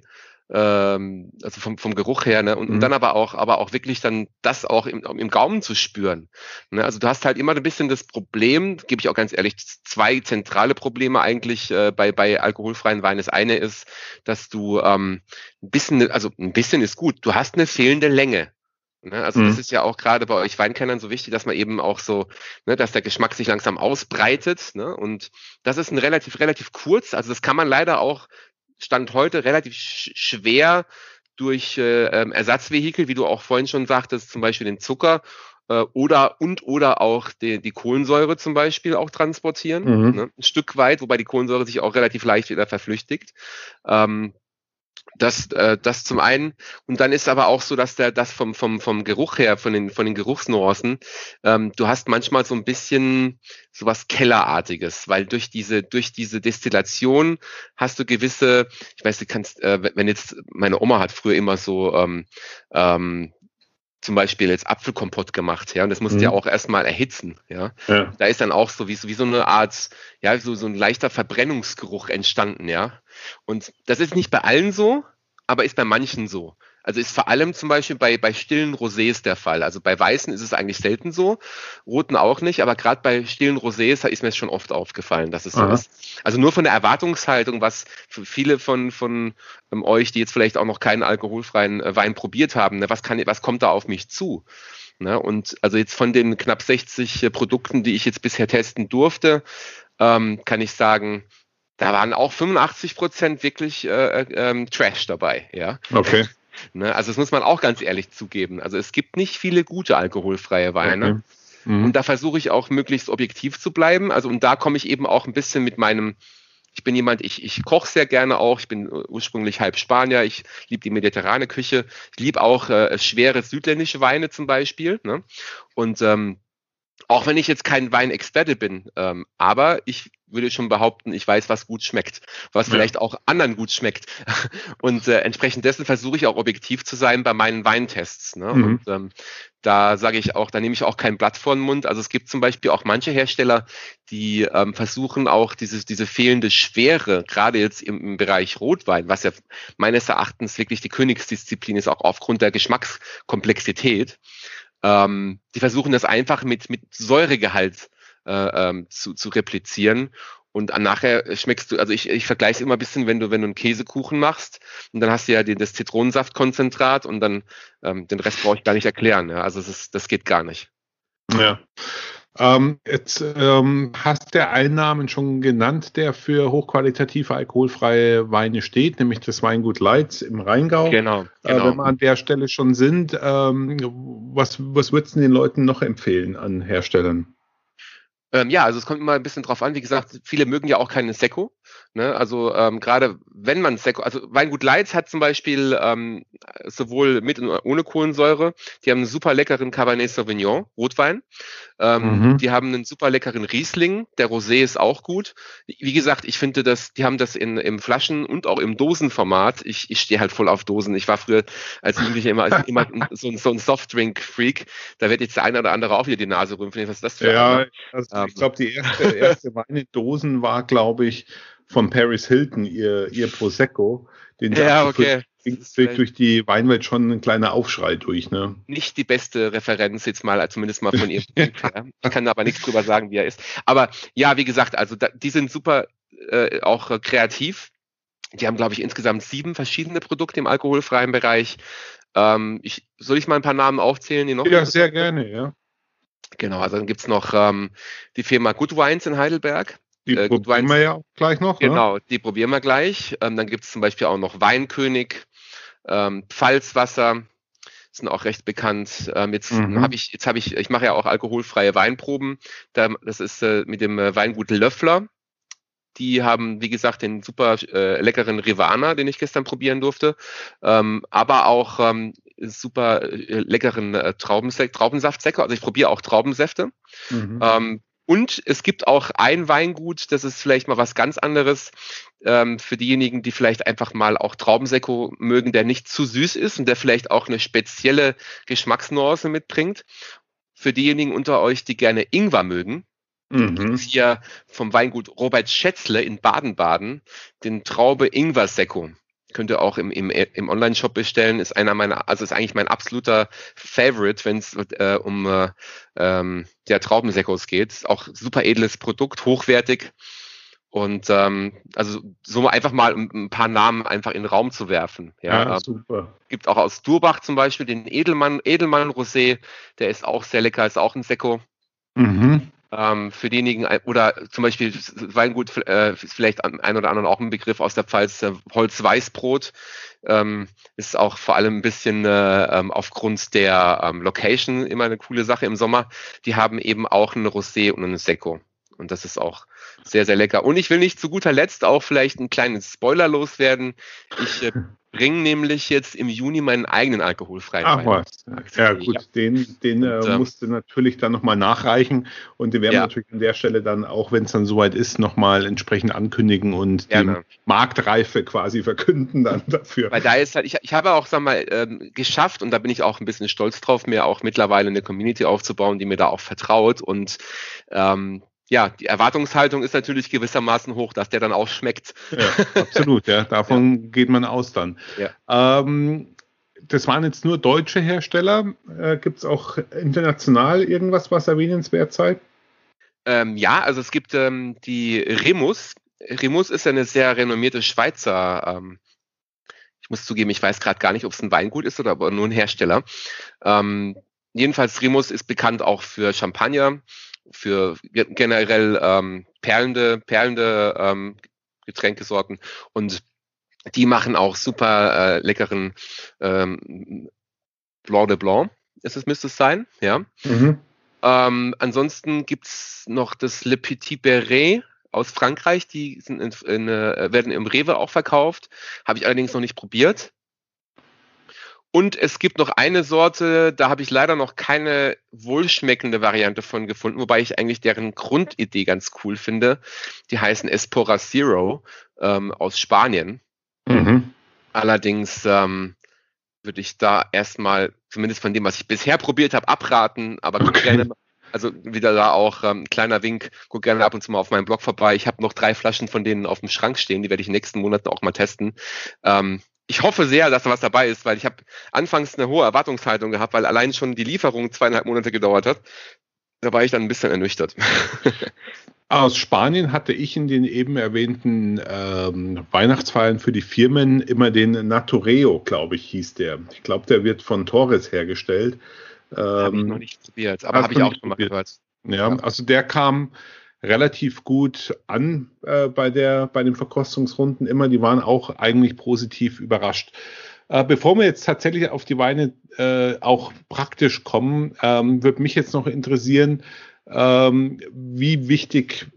ähm, also vom, vom Geruch her, ne? Und, mhm. und, dann aber auch, aber auch wirklich dann das auch im, im Gaumen zu spüren. Ne? Also du hast halt immer ein bisschen das Problem, gebe ich auch ganz ehrlich, zwei zentrale Probleme eigentlich äh, bei, bei alkoholfreien Wein. Das eine ist, dass du ähm, ein bisschen, also ein bisschen ist gut, du hast eine fehlende Länge. Ne, also mhm. das ist ja auch gerade bei euch Weinkennern so wichtig, dass man eben auch so, ne, dass der Geschmack sich langsam ausbreitet. Ne? Und das ist ein relativ, relativ kurz. Also das kann man leider auch Stand heute relativ sch schwer durch äh, ähm, Ersatzvehikel, wie du auch vorhin schon sagtest, zum Beispiel den Zucker äh, oder und oder auch die, die Kohlensäure zum Beispiel auch transportieren, mhm. ne? ein Stück weit, wobei die Kohlensäure sich auch relativ leicht wieder verflüchtigt. Ähm, das, äh, das zum einen. Und dann ist aber auch so, dass der, das vom, vom, vom Geruch her, von den, von den Geruchsnuancen, ähm, du hast manchmal so ein bisschen sowas Kellerartiges, weil durch diese, durch diese Destillation hast du gewisse, ich weiß, du kannst, äh, wenn jetzt, meine Oma hat früher immer so, ähm, ähm, zum Beispiel jetzt Apfelkompott gemacht, ja, und das musst mhm. ja auch erstmal erhitzen, ja? ja. Da ist dann auch so wie, wie so eine Art, ja, so, so ein leichter Verbrennungsgeruch entstanden, ja. Und das ist nicht bei allen so, aber ist bei manchen so. Also ist vor allem zum Beispiel bei, bei stillen Rosés der Fall. Also bei Weißen ist es eigentlich selten so, Roten auch nicht, aber gerade bei stillen Rosés ist mir schon oft aufgefallen, dass es so Aha. ist. Also nur von der Erwartungshaltung, was für viele von, von ähm, euch, die jetzt vielleicht auch noch keinen alkoholfreien äh, Wein probiert haben, ne, was, kann, was kommt da auf mich zu? Ne, und also jetzt von den knapp 60 äh, Produkten, die ich jetzt bisher testen durfte, ähm, kann ich sagen, da waren auch 85 Prozent wirklich äh, äh, ähm, Trash dabei, ja. Okay. Ne? Also das muss man auch ganz ehrlich zugeben. Also es gibt nicht viele gute alkoholfreie Weine. Okay. Mhm. Und da versuche ich auch möglichst objektiv zu bleiben. Also und da komme ich eben auch ein bisschen mit meinem, ich bin jemand, ich, ich koche sehr gerne auch. Ich bin ursprünglich halb Spanier. Ich liebe die mediterrane Küche. Ich liebe auch äh, schwere südländische Weine zum Beispiel. Ne? Und ähm, auch wenn ich jetzt kein Weinexperte bin, ähm, aber ich würde schon behaupten, ich weiß, was gut schmeckt, was ja. vielleicht auch anderen gut schmeckt. Und äh, entsprechend dessen versuche ich auch objektiv zu sein bei meinen Weintests. Ne? Mhm. Und ähm, da sage ich auch, da nehme ich auch kein Blatt vor den Mund. Also es gibt zum Beispiel auch manche Hersteller, die ähm, versuchen auch diese, diese fehlende Schwere, gerade jetzt im, im Bereich Rotwein, was ja meines Erachtens wirklich die Königsdisziplin ist, auch aufgrund der Geschmackskomplexität. Ähm, die versuchen das einfach mit, mit Säuregehalt äh, ähm, zu, zu replizieren. Und nachher schmeckst du, also ich, ich vergleiche es immer ein bisschen, wenn du, wenn du einen Käsekuchen machst und dann hast du ja den, das Zitronensaftkonzentrat und dann ähm, den Rest brauche ich gar nicht erklären. Ja? Also das, ist, das geht gar nicht. Ja. Ähm, jetzt ähm, hast der Einnahmen schon genannt, der für hochqualitative alkoholfreie Weine steht, nämlich das Weingut Leitz im Rheingau. Genau. genau. Äh, wenn wir an der Stelle schon sind, ähm, was, was würdest du den Leuten noch empfehlen an Herstellern? Ähm, ja, also es kommt immer ein bisschen drauf an. Wie gesagt, viele mögen ja auch keine Sekko. Ne? Also ähm, gerade wenn man Sekko, also Weingut Leitz hat zum Beispiel ähm, sowohl mit und ohne Kohlensäure. Die haben einen super leckeren Cabernet Sauvignon, Rotwein. Ähm, mhm. Die haben einen super leckeren Riesling. Der Rosé ist auch gut. Wie gesagt, ich finde, dass die haben das in im Flaschen und auch im Dosenformat. Ich, ich stehe halt voll auf Dosen. Ich war früher als Jugendlicher immer, also immer so ein, so ein Softdrink-Freak. Da wird jetzt der eine oder andere auch wieder die Nase rümpfen. Was ist das für Ja, also ähm, ich glaube, die erste, erste Wein in Dosen war, glaube ich, von Paris Hilton, ihr, ihr Prosecco, den sie ja, okay. Kriegt durch die Weinwelt schon ein kleiner Aufschrei durch, ne? Nicht die beste Referenz jetzt mal, zumindest mal von ihr. Ich kann aber nichts drüber sagen, wie er ist. Aber ja, wie gesagt, also da, die sind super äh, auch äh, kreativ. Die haben, glaube ich, insgesamt sieben verschiedene Produkte im alkoholfreien Bereich. Ähm, ich, soll ich mal ein paar Namen aufzählen? Die noch ja, sehr gerne, ja. Genau, also dann gibt's noch ähm, die Firma Good Wines in Heidelberg. Die äh, probieren wir ja gleich noch. Ne? Genau, ne? die probieren wir gleich. Ähm, dann gibt es zum Beispiel auch noch Weinkönig, ähm, Pfalzwasser, sind auch recht bekannt. Ähm, jetzt mhm. habe ich, jetzt habe ich, ich mache ja auch alkoholfreie Weinproben. Da, das ist äh, mit dem äh, Weingut Löffler. Die haben, wie gesagt, den super äh, leckeren Rivana, den ich gestern probieren durfte, ähm, aber auch ähm, super äh, leckeren äh, Traubensaft, Traubensaftsäcke. Also ich probiere auch Traubensäfte. Mhm. Ähm, und es gibt auch ein Weingut, das ist vielleicht mal was ganz anderes ähm, für diejenigen, die vielleicht einfach mal auch Traubensekko mögen, der nicht zu süß ist und der vielleicht auch eine spezielle Geschmacksnuance mitbringt. Für diejenigen unter euch, die gerne Ingwer mögen, mhm. hier vom Weingut Robert Schätzle in Baden-Baden den Traube Ingwer Sekko könnt ihr auch im, im, im Online-Shop bestellen. Ist einer meiner, also ist eigentlich mein absoluter Favorite, wenn es äh, um äh, ähm, der Traubensekos geht. Ist auch super edles Produkt, hochwertig. Und ähm, also so einfach mal ein paar Namen einfach in den Raum zu werfen. Ja, ja ähm, super. Gibt auch aus Durbach zum Beispiel den Edelmann, Edelmann Rosé, der ist auch sehr lecker, ist auch ein Sekko. Mhm. Ähm, für diejenigen, äh, oder zum Beispiel Weingut, äh, vielleicht ein oder anderen auch ein Begriff aus der Pfalz, äh, Holzweißbrot, ähm, ist auch vor allem ein bisschen äh, ähm, aufgrund der ähm, Location immer eine coole Sache im Sommer. Die haben eben auch ein Rosé und ein Secco. Und das ist auch sehr, sehr lecker. Und ich will nicht zu guter Letzt auch vielleicht einen kleinen Spoiler loswerden. Ich äh, bringe nämlich jetzt im Juni meinen eigenen alkoholfreien Ach Wein. was. Ja gut, ja. den, den und, äh, musst du natürlich dann nochmal nachreichen und den werden ja. wir natürlich an der Stelle dann, auch wenn es dann soweit ist, nochmal entsprechend ankündigen und die Marktreife quasi verkünden dann dafür. Weil da ist halt, ich, ich habe auch, sag mal, ähm, geschafft und da bin ich auch ein bisschen stolz drauf, mir auch mittlerweile eine Community aufzubauen, die mir da auch vertraut und ähm, ja, die Erwartungshaltung ist natürlich gewissermaßen hoch, dass der dann auch schmeckt. Ja, absolut, ja. Davon ja. geht man aus dann. Ja. Ähm, das waren jetzt nur deutsche Hersteller. Äh, Gibt es auch international irgendwas, was erwähnenswert sei? Ähm, ja, also es gibt ähm, die Remus. Remus ist eine sehr renommierte Schweizer. Ähm, ich muss zugeben, ich weiß gerade gar nicht, ob es ein Weingut ist oder aber nur ein Hersteller. Ähm, jedenfalls Remus ist bekannt auch für Champagner für generell ähm, perlende, perlende ähm, Getränkesorten und die machen auch super äh, leckeren ähm, Blanc de Blanc, ist es, müsste es sein, ja. Mhm. Ähm, ansonsten gibt's noch das Le Petit Beret aus Frankreich, die sind in, in, äh, werden im Rewe auch verkauft. Habe ich allerdings noch nicht probiert. Und es gibt noch eine Sorte, da habe ich leider noch keine wohlschmeckende Variante von gefunden, wobei ich eigentlich deren Grundidee ganz cool finde. Die heißen Espora Zero ähm, aus Spanien. Mhm. Allerdings ähm, würde ich da erstmal, zumindest von dem, was ich bisher probiert habe, abraten, aber okay. gerne, also wieder da auch ähm, kleiner Wink, guck gerne ab und zu mal auf meinem Blog vorbei. Ich habe noch drei Flaschen von denen auf dem Schrank stehen, die werde ich in den nächsten Monaten auch mal testen. Ähm, ich hoffe sehr, dass da was dabei ist, weil ich habe anfangs eine hohe Erwartungshaltung gehabt, weil allein schon die Lieferung zweieinhalb Monate gedauert hat. Da war ich dann ein bisschen ernüchtert. Aus Spanien hatte ich in den eben erwähnten ähm, Weihnachtsfeiern für die Firmen immer den Natureo, glaube ich, hieß der. Ich glaube, der wird von Torres hergestellt. Ähm, habe ich noch nicht probiert, aber habe ich auch schon mal gehört. Ja, also der kam relativ gut an äh, bei der bei den Verkostungsrunden immer. Die waren auch eigentlich positiv überrascht. Äh, bevor wir jetzt tatsächlich auf die Weine äh, auch praktisch kommen, ähm, würde mich jetzt noch interessieren, ähm, wie wichtig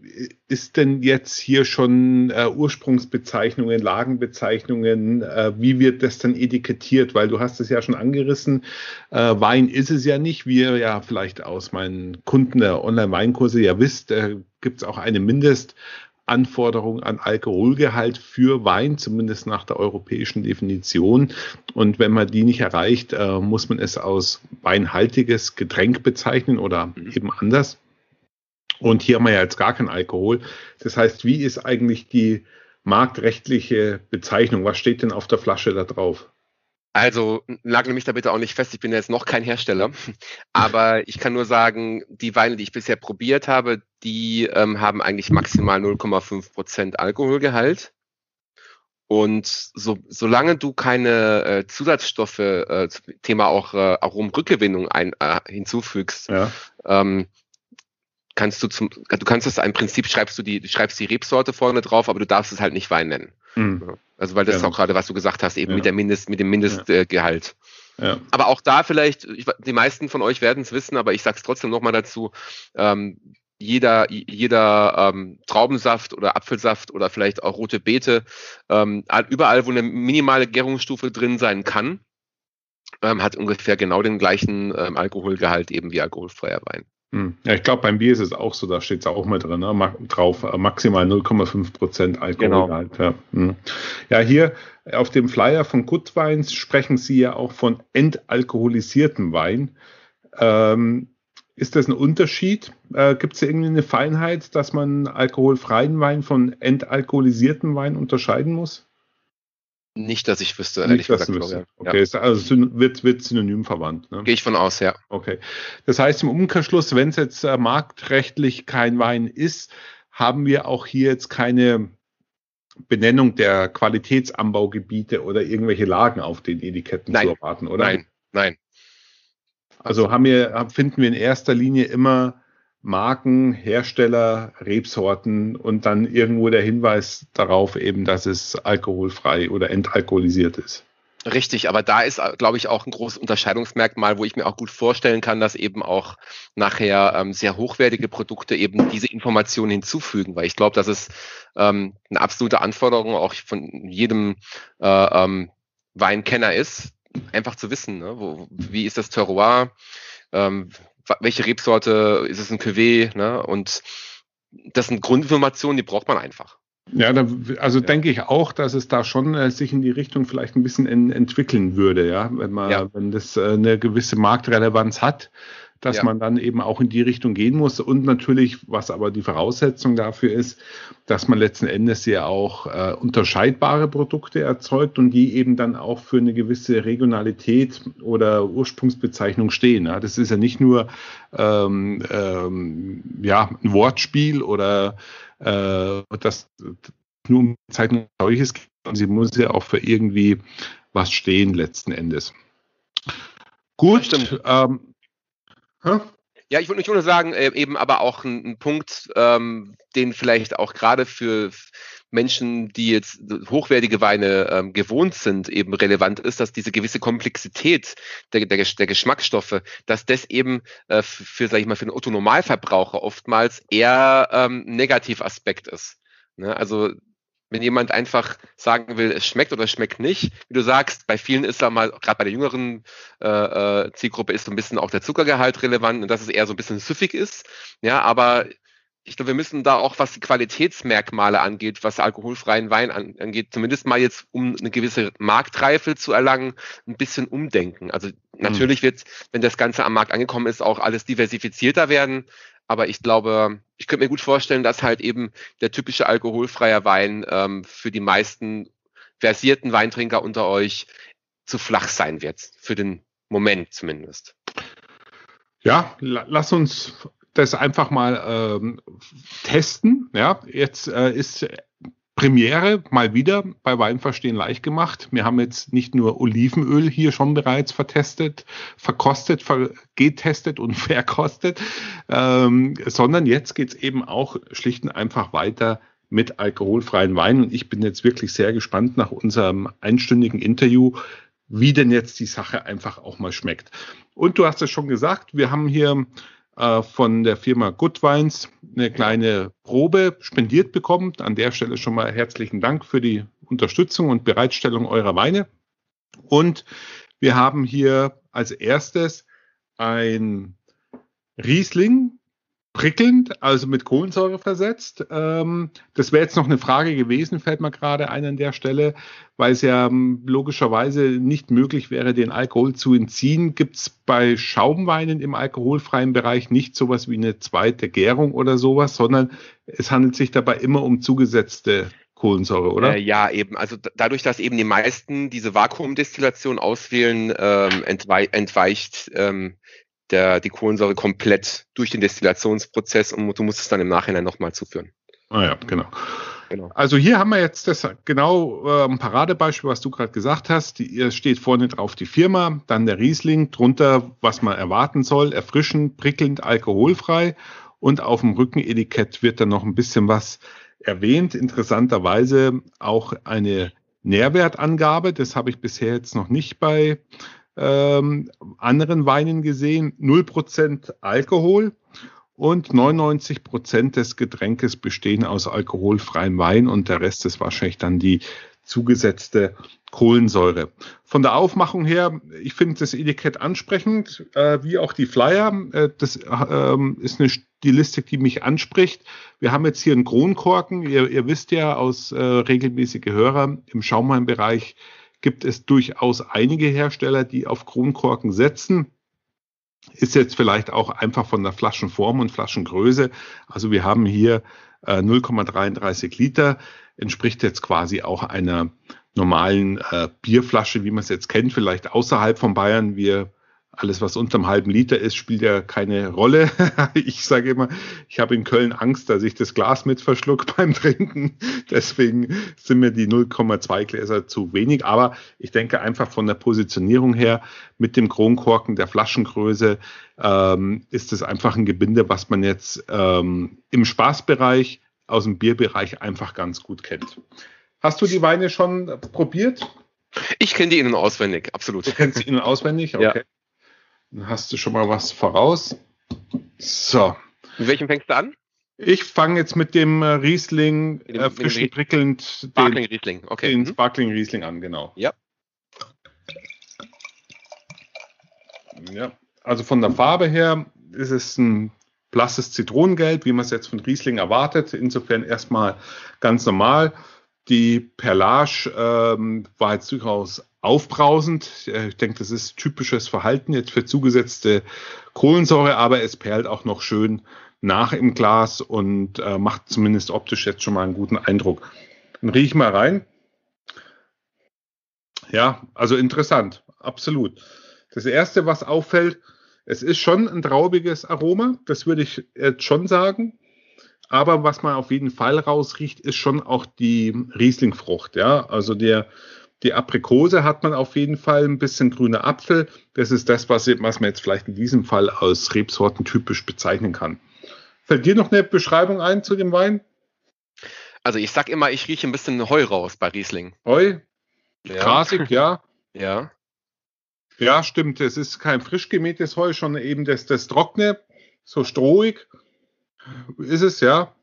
ist denn jetzt hier schon äh, Ursprungsbezeichnungen, Lagenbezeichnungen? Äh, wie wird das dann etikettiert? Weil du hast es ja schon angerissen. Äh, Wein ist es ja nicht, wie ihr ja vielleicht aus meinen Kunden der Online-Weinkurse ja wisst, äh, gibt es auch eine Mindestanforderung an Alkoholgehalt für Wein, zumindest nach der europäischen Definition. Und wenn man die nicht erreicht, äh, muss man es als weinhaltiges Getränk bezeichnen oder mhm. eben anders. Und hier haben wir ja jetzt gar keinen Alkohol. Das heißt, wie ist eigentlich die marktrechtliche Bezeichnung? Was steht denn auf der Flasche da drauf? Also nagle mich da bitte auch nicht fest, ich bin ja jetzt noch kein Hersteller, aber ich kann nur sagen, die Weine, die ich bisher probiert habe, die ähm, haben eigentlich maximal 0,5 Prozent Alkoholgehalt. Und so, solange du keine äh, Zusatzstoffe, äh, Thema auch äh, Aromrückgewinnung ein, äh, hinzufügst, ja. ähm, kannst du zum, du kannst es im Prinzip schreibst du die, schreibst die Rebsorte vorne drauf, aber du darfst es halt nicht Wein nennen. Mhm. Also weil das ja. ist auch gerade, was du gesagt hast, eben ja. mit der Mindest, mit dem Mindestgehalt. Ja. Aber auch da vielleicht, ich, die meisten von euch werden es wissen, aber ich sag's trotzdem nochmal dazu, ähm, jeder, jeder ähm, Traubensaft oder Apfelsaft oder vielleicht auch rote Beete, ähm, überall, wo eine minimale Gärungsstufe drin sein kann, ähm, hat ungefähr genau den gleichen ähm, Alkoholgehalt eben wie alkoholfreier Wein. Hm. Ja, ich glaube, beim Bier ist es auch so, da steht es auch mal drin, ne? drauf, äh, maximal 0,5 Prozent Alkoholgehalt. Genau. Ja. Hm. ja, hier auf dem Flyer von Wines sprechen Sie ja auch von entalkoholisiertem Wein. Ähm, ist das ein Unterschied? Äh, Gibt es irgendwie eine Feinheit, dass man alkoholfreien Wein von entalkoholisiertem Wein unterscheiden muss? Nicht, dass ich wüsste, ehrlich Nicht, gesagt. Wüsste. Okay, ja. also wird, wird synonym verwandt. Ne? Gehe ich von aus, ja. Okay. Das heißt im Umkehrschluss, wenn es jetzt äh, marktrechtlich kein Wein ist, haben wir auch hier jetzt keine Benennung der Qualitätsanbaugebiete oder irgendwelche Lagen auf den Etiketten nein. zu erwarten, oder? Nein, nein. Also haben wir, finden wir in erster Linie immer Marken, Hersteller, Rebsorten und dann irgendwo der Hinweis darauf eben, dass es alkoholfrei oder entalkoholisiert ist. Richtig, aber da ist, glaube ich, auch ein großes Unterscheidungsmerkmal, wo ich mir auch gut vorstellen kann, dass eben auch nachher ähm, sehr hochwertige Produkte eben diese Informationen hinzufügen, weil ich glaube, dass es ähm, eine absolute Anforderung auch von jedem äh, ähm, Weinkenner ist, einfach zu wissen, ne, wo, wie ist das Terroir, ähm, welche Rebsorte, ist es ein Cuvée, ne? Und das sind Grundinformationen, die braucht man einfach. Ja, da, also ja. denke ich auch, dass es da schon äh, sich in die Richtung vielleicht ein bisschen in, entwickeln würde, ja, wenn man, ja. wenn das äh, eine gewisse Marktrelevanz hat dass ja. man dann eben auch in die Richtung gehen muss. Und natürlich, was aber die Voraussetzung dafür ist, dass man letzten Endes ja auch äh, unterscheidbare Produkte erzeugt und die eben dann auch für eine gewisse Regionalität oder Ursprungsbezeichnung stehen. Ja. Das ist ja nicht nur ähm, ähm, ja, ein Wortspiel oder äh, das nur um Bezeichnung solches geht, sondern sie muss ja auch für irgendwie was stehen letzten Endes. Gut, ähm, ja, ich würde nur sagen, äh, eben aber auch ein, ein Punkt, ähm, den vielleicht auch gerade für Menschen, die jetzt hochwertige Weine ähm, gewohnt sind, eben relevant ist, dass diese gewisse Komplexität der, der, der Geschmacksstoffe, dass das eben äh, für, sag ich mal, für den Otto-Normalverbraucher oftmals eher ähm, Negativaspekt ist. Ne? Also wenn jemand einfach sagen will, es schmeckt oder es schmeckt nicht, wie du sagst, bei vielen ist da mal, gerade bei der jüngeren äh, äh, Zielgruppe ist so ein bisschen auch der Zuckergehalt relevant und dass es eher so ein bisschen süffig ist. Ja, aber ich glaube, wir müssen da auch, was die Qualitätsmerkmale angeht, was alkoholfreien Wein an, angeht, zumindest mal jetzt, um eine gewisse Marktreife zu erlangen, ein bisschen umdenken. Also mhm. natürlich wird, wenn das Ganze am Markt angekommen ist, auch alles diversifizierter werden. Aber ich glaube, ich könnte mir gut vorstellen, dass halt eben der typische alkoholfreie Wein ähm, für die meisten versierten Weintrinker unter euch zu flach sein wird. Für den Moment zumindest. Ja, lass uns das einfach mal ähm, testen. Ja, jetzt äh, ist Premiere mal wieder bei Weinverstehen leicht gemacht. Wir haben jetzt nicht nur Olivenöl hier schon bereits vertestet, verkostet, ver getestet und verkostet, ähm, sondern jetzt geht's eben auch schlicht und einfach weiter mit alkoholfreien Weinen. Und ich bin jetzt wirklich sehr gespannt nach unserem einstündigen Interview, wie denn jetzt die Sache einfach auch mal schmeckt. Und du hast es schon gesagt, wir haben hier äh, von der Firma Goodwines eine kleine Probe spendiert bekommen. An der Stelle schon mal herzlichen Dank für die Unterstützung und Bereitstellung eurer Weine. Und wir haben hier als erstes ein Riesling prickelnd, also mit Kohlensäure versetzt. Ähm, das wäre jetzt noch eine Frage gewesen, fällt mir gerade ein an der Stelle, weil es ja ähm, logischerweise nicht möglich wäre, den Alkohol zu entziehen. Gibt es bei Schaumweinen im alkoholfreien Bereich nicht sowas wie eine zweite Gärung oder sowas, sondern es handelt sich dabei immer um zugesetzte Kohlensäure, oder? Äh, ja, eben. Also dadurch, dass eben die meisten diese Vakuumdestillation auswählen, ähm, entwei entweicht ähm, der, die Kohlensäure komplett durch den Destillationsprozess und du musst es dann im Nachhinein nochmal zuführen. Ah ja, genau. Genau. Also hier haben wir jetzt das genau äh, ein Paradebeispiel, was du gerade gesagt hast. Die, steht vorne drauf die Firma, dann der Riesling, drunter, was man erwarten soll, erfrischend, prickelnd, alkoholfrei und auf dem Rückenetikett wird dann noch ein bisschen was erwähnt. Interessanterweise auch eine Nährwertangabe, das habe ich bisher jetzt noch nicht bei ähm, anderen Weinen gesehen, 0% Alkohol und 99% des Getränkes bestehen aus alkoholfreiem Wein und der Rest ist wahrscheinlich dann die zugesetzte Kohlensäure. Von der Aufmachung her, ich finde das Etikett ansprechend, äh, wie auch die Flyer. Äh, das äh, ist eine Stilistik, die mich anspricht. Wir haben jetzt hier einen Kronkorken. Ihr, ihr wisst ja aus äh, regelmäßige Hörer im Schaumweinbereich, gibt es durchaus einige Hersteller, die auf Kronkorken setzen. Ist jetzt vielleicht auch einfach von der Flaschenform und Flaschengröße. Also wir haben hier äh, 0,33 Liter, entspricht jetzt quasi auch einer normalen äh, Bierflasche, wie man es jetzt kennt, vielleicht außerhalb von Bayern. Wir alles, was unter einem halben Liter ist, spielt ja keine Rolle. ich sage immer, ich habe in Köln Angst, dass ich das Glas mit verschluck beim Trinken. Deswegen sind mir die 0,2 Gläser zu wenig. Aber ich denke einfach von der Positionierung her mit dem Kronkorken der Flaschengröße ähm, ist es einfach ein Gebinde, was man jetzt ähm, im Spaßbereich aus dem Bierbereich einfach ganz gut kennt. Hast du die Weine schon probiert? Ich kenne die innen auswendig, absolut. Du kennst die innen auswendig? Okay. Ja. Dann hast du schon mal was voraus. So. Mit welchem fängst du an? Ich fange jetzt mit dem äh, Riesling, mit dem, äh, frisch und prickelnd. Sparkling Riesling, okay. Den mhm. Sparkling Riesling an, genau. Ja. Ja, also von der Farbe her ist es ein blasses Zitronengelb, wie man es jetzt von Riesling erwartet. Insofern erstmal ganz normal. Die Perlage ähm, war jetzt durchaus aufbrausend. Ich denke, das ist typisches Verhalten jetzt für zugesetzte Kohlensäure, aber es perlt auch noch schön nach im Glas und äh, macht zumindest optisch jetzt schon mal einen guten Eindruck. Dann riech ich mal rein. Ja, also interessant, absolut. Das erste, was auffällt, es ist schon ein traubiges Aroma, das würde ich jetzt schon sagen. Aber was man auf jeden Fall rausriecht, ist schon auch die Rieslingfrucht. Ja, also der, die Aprikose hat man auf jeden Fall, ein bisschen grüner Apfel. Das ist das, was, was man jetzt vielleicht in diesem Fall als Rebsorten typisch bezeichnen kann. Fällt dir noch eine Beschreibung ein zu dem Wein? Also ich sag immer, ich rieche ein bisschen Heu raus bei Riesling. Heu? Ja. Grasig, ja. Ja. Ja, stimmt. Es ist kein frisch gemähtes Heu, schon eben das, das Trockene, so strohig. Ist es, ja.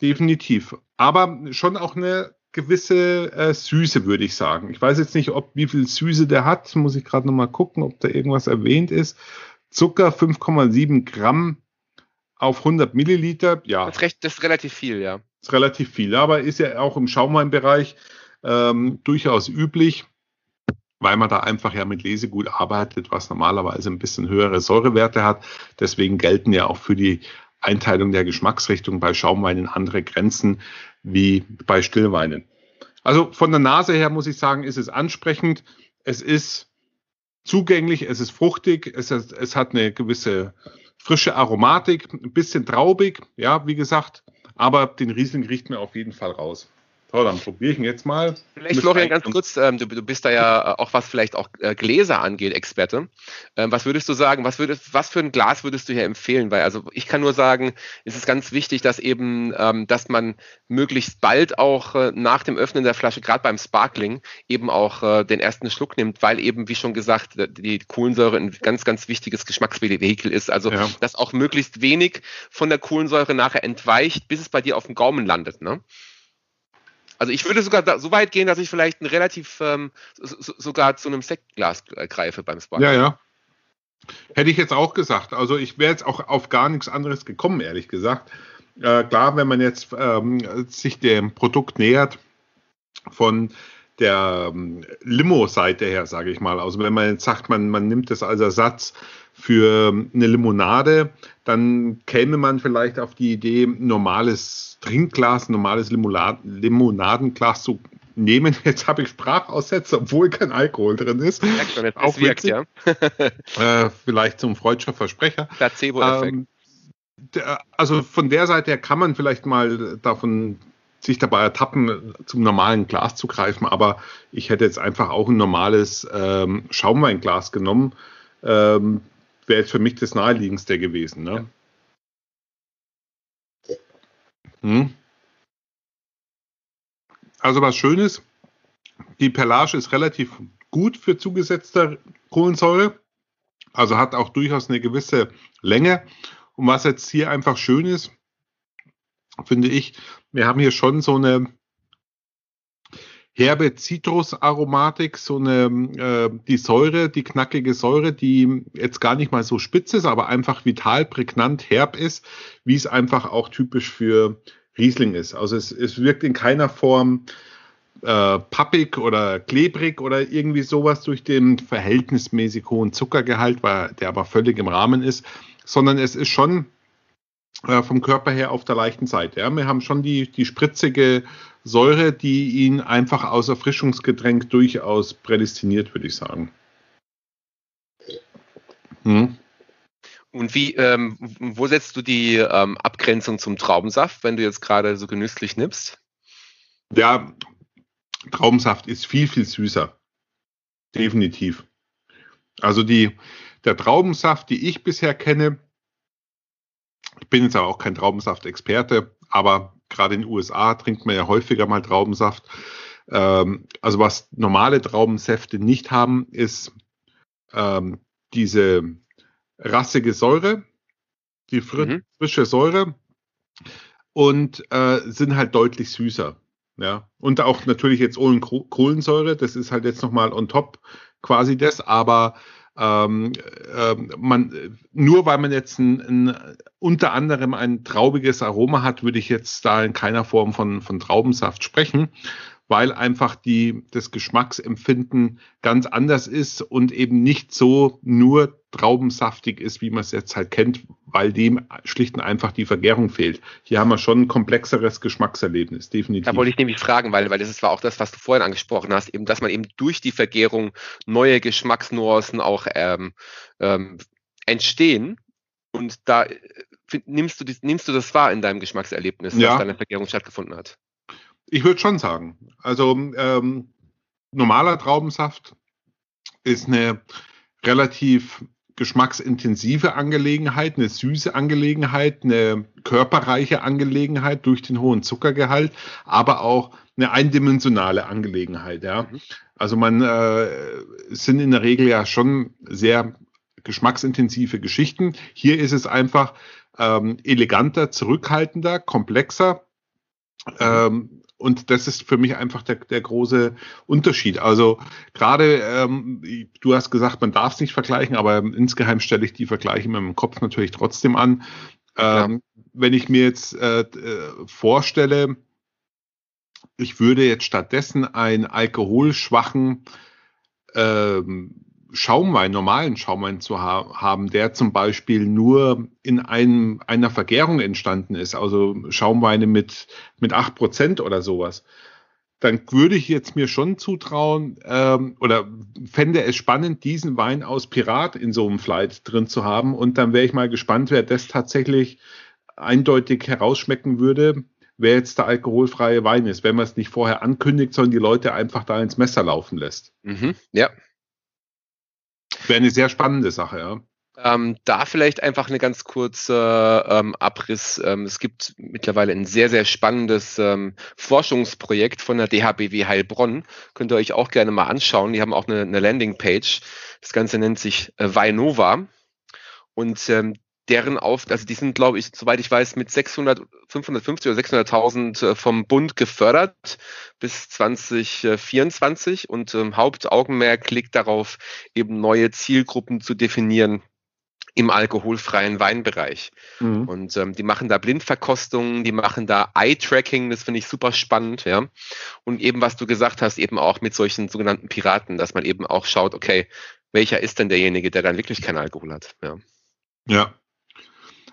Definitiv. Aber schon auch eine gewisse äh, Süße, würde ich sagen. Ich weiß jetzt nicht, ob wie viel Süße der hat. Muss ich gerade noch mal gucken, ob da irgendwas erwähnt ist. Zucker 5,7 Gramm auf 100 Milliliter. Ja. Das ist, recht, das ist relativ viel, ja. Das ist relativ viel, aber ist ja auch im Schaumweinbereich ähm, durchaus üblich, weil man da einfach ja mit Lesegut arbeitet, was normalerweise ein bisschen höhere Säurewerte hat. Deswegen gelten ja auch für die Einteilung der Geschmacksrichtung bei Schaumweinen andere Grenzen wie bei Stillweinen. Also von der Nase her muss ich sagen, ist es ansprechend. Es ist zugänglich, es ist fruchtig, es, ist, es hat eine gewisse frische Aromatik, ein bisschen traubig, ja, wie gesagt, aber den Riesling riecht mir auf jeden Fall raus. So, dann probiere ich ihn jetzt mal. Vielleicht, Florian, ganz kurz, ähm, du, du, bist da ja auch, was vielleicht auch äh, Gläser angeht, Experte. Ähm, was würdest du sagen, was, würdest, was für ein Glas würdest du hier empfehlen? Weil, also ich kann nur sagen, es ist ganz wichtig, dass eben, ähm, dass man möglichst bald auch äh, nach dem Öffnen der Flasche, gerade beim Sparkling, eben auch äh, den ersten Schluck nimmt, weil eben, wie schon gesagt, die Kohlensäure ein ganz, ganz wichtiges Geschmacksvehikel ist. Also, ja. dass auch möglichst wenig von der Kohlensäure nachher entweicht, bis es bei dir auf dem Gaumen landet. Ne? Also ich würde sogar da, so weit gehen, dass ich vielleicht ein relativ ähm, so, sogar zu einem Sektglas greife beim Sparkling. Ja, ja. Hätte ich jetzt auch gesagt. Also ich wäre jetzt auch auf gar nichts anderes gekommen, ehrlich gesagt. Äh, klar, wenn man jetzt ähm, sich dem Produkt nähert von der ähm, Limo-Seite her, sage ich mal. Also wenn man jetzt sagt, man, man nimmt das als Ersatz für eine Limonade, dann käme man vielleicht auf die Idee, normales Trinkglas, normales Limonadenglas zu nehmen. Jetzt habe ich Sprachaussätze, obwohl kein Alkohol drin ist. Schon, Auch wirkt, ja. äh, vielleicht zum freudscher Versprecher. Placebo-Effekt. Ähm, also von der Seite her kann man vielleicht mal davon sich dabei ertappen, zum normalen Glas zu greifen, aber ich hätte jetzt einfach auch ein normales ähm, Schaumweinglas genommen. Ähm, Wäre jetzt für mich das naheliegendste gewesen. Ne? Ja. Hm. Also was Schönes, die Perlage ist relativ gut für zugesetzte Kohlensäure, also hat auch durchaus eine gewisse Länge. Und was jetzt hier einfach schön ist, finde ich, wir haben hier schon so eine herbe Zitrusaromatik, so eine, äh, die Säure, die knackige Säure, die jetzt gar nicht mal so spitz ist, aber einfach vital, prägnant, herb ist, wie es einfach auch typisch für Riesling ist. Also es, es wirkt in keiner Form äh, pappig oder klebrig oder irgendwie sowas durch den verhältnismäßig hohen Zuckergehalt, weil der aber völlig im Rahmen ist, sondern es ist schon äh, vom Körper her auf der leichten Seite. Ja. Wir haben schon die, die spritzige Säure, die ihn einfach aus Erfrischungsgetränk durchaus prädestiniert, würde ich sagen. Hm. Und wie, ähm, wo setzt du die ähm, Abgrenzung zum Traubensaft, wenn du jetzt gerade so genüsslich nimmst? Ja, Traubensaft ist viel, viel süßer. Definitiv. Also die, der Traubensaft, die ich bisher kenne, bin jetzt aber auch kein Traubensaft-Experte, aber gerade in den USA trinkt man ja häufiger mal Traubensaft. Ähm, also was normale Traubensäfte nicht haben, ist ähm, diese rassige Säure, die fr mhm. frische Säure und äh, sind halt deutlich süßer. Ja, und auch natürlich jetzt ohne Kohlensäure, das ist halt jetzt nochmal on top quasi das, aber ähm, äh, man, nur weil man jetzt ein, ein, unter anderem ein traubiges Aroma hat, würde ich jetzt da in keiner Form von, von Traubensaft sprechen, weil einfach die, das Geschmacksempfinden ganz anders ist und eben nicht so nur traubensaftig ist, wie man es jetzt halt kennt, weil dem schlicht und einfach die Vergärung fehlt. Hier haben wir schon ein komplexeres Geschmackserlebnis, definitiv. Da wollte ich nämlich fragen, weil, weil das war auch das, was du vorhin angesprochen hast, eben, dass man eben durch die Vergärung neue Geschmacksnuancen auch ähm, ähm, entstehen. Und da äh, nimmst du, nimmst du das wahr in deinem Geschmackserlebnis, ja. dass deine Vergärung stattgefunden hat? Ich würde schon sagen. Also ähm, normaler Traubensaft ist eine relativ geschmacksintensive Angelegenheit, eine süße Angelegenheit, eine körperreiche Angelegenheit durch den hohen Zuckergehalt, aber auch eine eindimensionale Angelegenheit. Ja. Mhm. Also man äh, sind in der Regel ja schon sehr geschmacksintensive Geschichten. Hier ist es einfach ähm, eleganter, zurückhaltender, komplexer. Mhm. Ähm, und das ist für mich einfach der, der große Unterschied. Also gerade, ähm, du hast gesagt, man darf es nicht vergleichen, aber insgeheim stelle ich die Vergleiche in meinem Kopf natürlich trotzdem an. Ähm, ja. Wenn ich mir jetzt äh, äh, vorstelle, ich würde jetzt stattdessen einen alkoholschwachen ähm, Schaumwein, normalen Schaumwein zu ha haben, der zum Beispiel nur in einem, einer Vergärung entstanden ist, also Schaumweine mit, mit acht Prozent oder sowas, dann würde ich jetzt mir schon zutrauen ähm, oder fände es spannend, diesen Wein aus Pirat in so einem Flight drin zu haben. Und dann wäre ich mal gespannt, wer das tatsächlich eindeutig herausschmecken würde, wer jetzt der alkoholfreie Wein ist, wenn man es nicht vorher ankündigt, sondern die Leute einfach da ins Messer laufen lässt. Mhm, ja. Wäre eine sehr spannende Sache, ja. Ähm, da vielleicht einfach eine ganz kurze ähm, Abriss. Ähm, es gibt mittlerweile ein sehr, sehr spannendes ähm, Forschungsprojekt von der DHBW Heilbronn. Könnt ihr euch auch gerne mal anschauen. Die haben auch eine, eine Landingpage. Das Ganze nennt sich äh, Vinova. Und ähm, deren auf, also die sind, glaube ich, soweit ich weiß, mit 600, 550 oder 600.000 äh, vom Bund gefördert bis 2024 und ähm, Hauptaugenmerk liegt darauf, eben neue Zielgruppen zu definieren im alkoholfreien Weinbereich. Mhm. Und ähm, die machen da Blindverkostungen, die machen da Eye-Tracking, das finde ich super spannend, ja. Und eben, was du gesagt hast, eben auch mit solchen sogenannten Piraten, dass man eben auch schaut, okay, welcher ist denn derjenige, der dann wirklich keinen Alkohol hat, ja. Ja,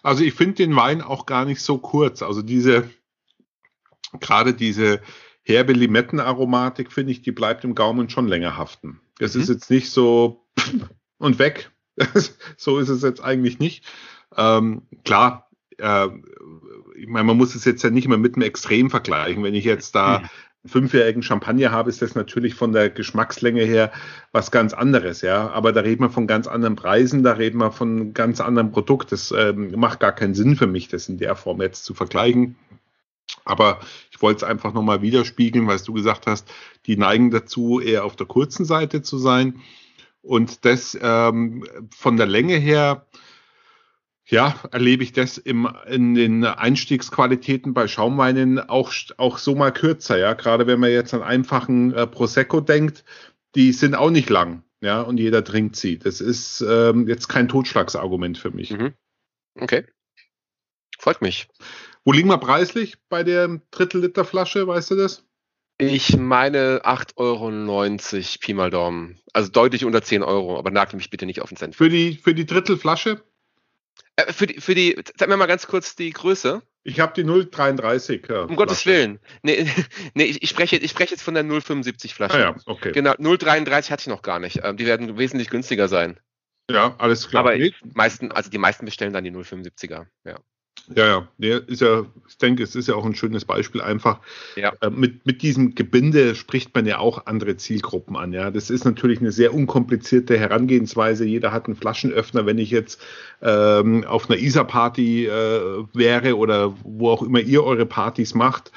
also ich finde den Wein auch gar nicht so kurz. Also diese, gerade diese herbe Limettenaromatik, finde ich, die bleibt im Gaumen schon länger haften. Es mhm. ist jetzt nicht so und weg. so ist es jetzt eigentlich nicht. Ähm, klar, äh, ich meine, man muss es jetzt ja nicht mehr mit einem Extrem vergleichen. Wenn ich jetzt da fünfjährigen Champagner habe, ist das natürlich von der Geschmackslänge her was ganz anderes, ja. Aber da reden wir von ganz anderen Preisen, da reden wir von ganz anderem Produkt. Das ähm, macht gar keinen Sinn für mich, das in der Form jetzt zu vergleichen. Aber ich wollte es einfach nochmal widerspiegeln, weil du gesagt hast, die neigen dazu, eher auf der kurzen Seite zu sein. Und das ähm, von der Länge her ja, erlebe ich das im, in den Einstiegsqualitäten bei Schaumweinen auch, auch so mal kürzer, ja. Gerade wenn man jetzt an einfachen äh, Prosecco denkt, die sind auch nicht lang, ja, und jeder trinkt sie. Das ist ähm, jetzt kein Totschlagsargument für mich. Mhm. Okay. Freut mich. Wo liegen wir preislich bei der Drittel Liter Flasche, weißt du das? Ich meine 8,90 Euro Pi mal Daumen. Also deutlich unter 10 Euro, aber nagel mich bitte nicht auf den Cent. Für die, für die Drittelflasche? Äh, für die, für die, sag mir mal ganz kurz die Größe. Ich habe die 033. Ja, um Gottes Willen. Nee, nee ich, ich, spreche, ich spreche jetzt von der 075 Flasche. Ah ja, okay. Genau, 033 hatte ich noch gar nicht. Ähm, die werden wesentlich günstiger sein. Ja, alles klar. Aber nee. meisten, also die meisten bestellen dann die 075er, ja. Ja, ja, der ist ja, ich denke, es ist ja auch ein schönes Beispiel einfach. Ja. Äh, mit, mit diesem Gebinde spricht man ja auch andere Zielgruppen an. Ja, das ist natürlich eine sehr unkomplizierte Herangehensweise. Jeder hat einen Flaschenöffner. Wenn ich jetzt ähm, auf einer ISA-Party äh, wäre oder wo auch immer ihr eure Partys macht,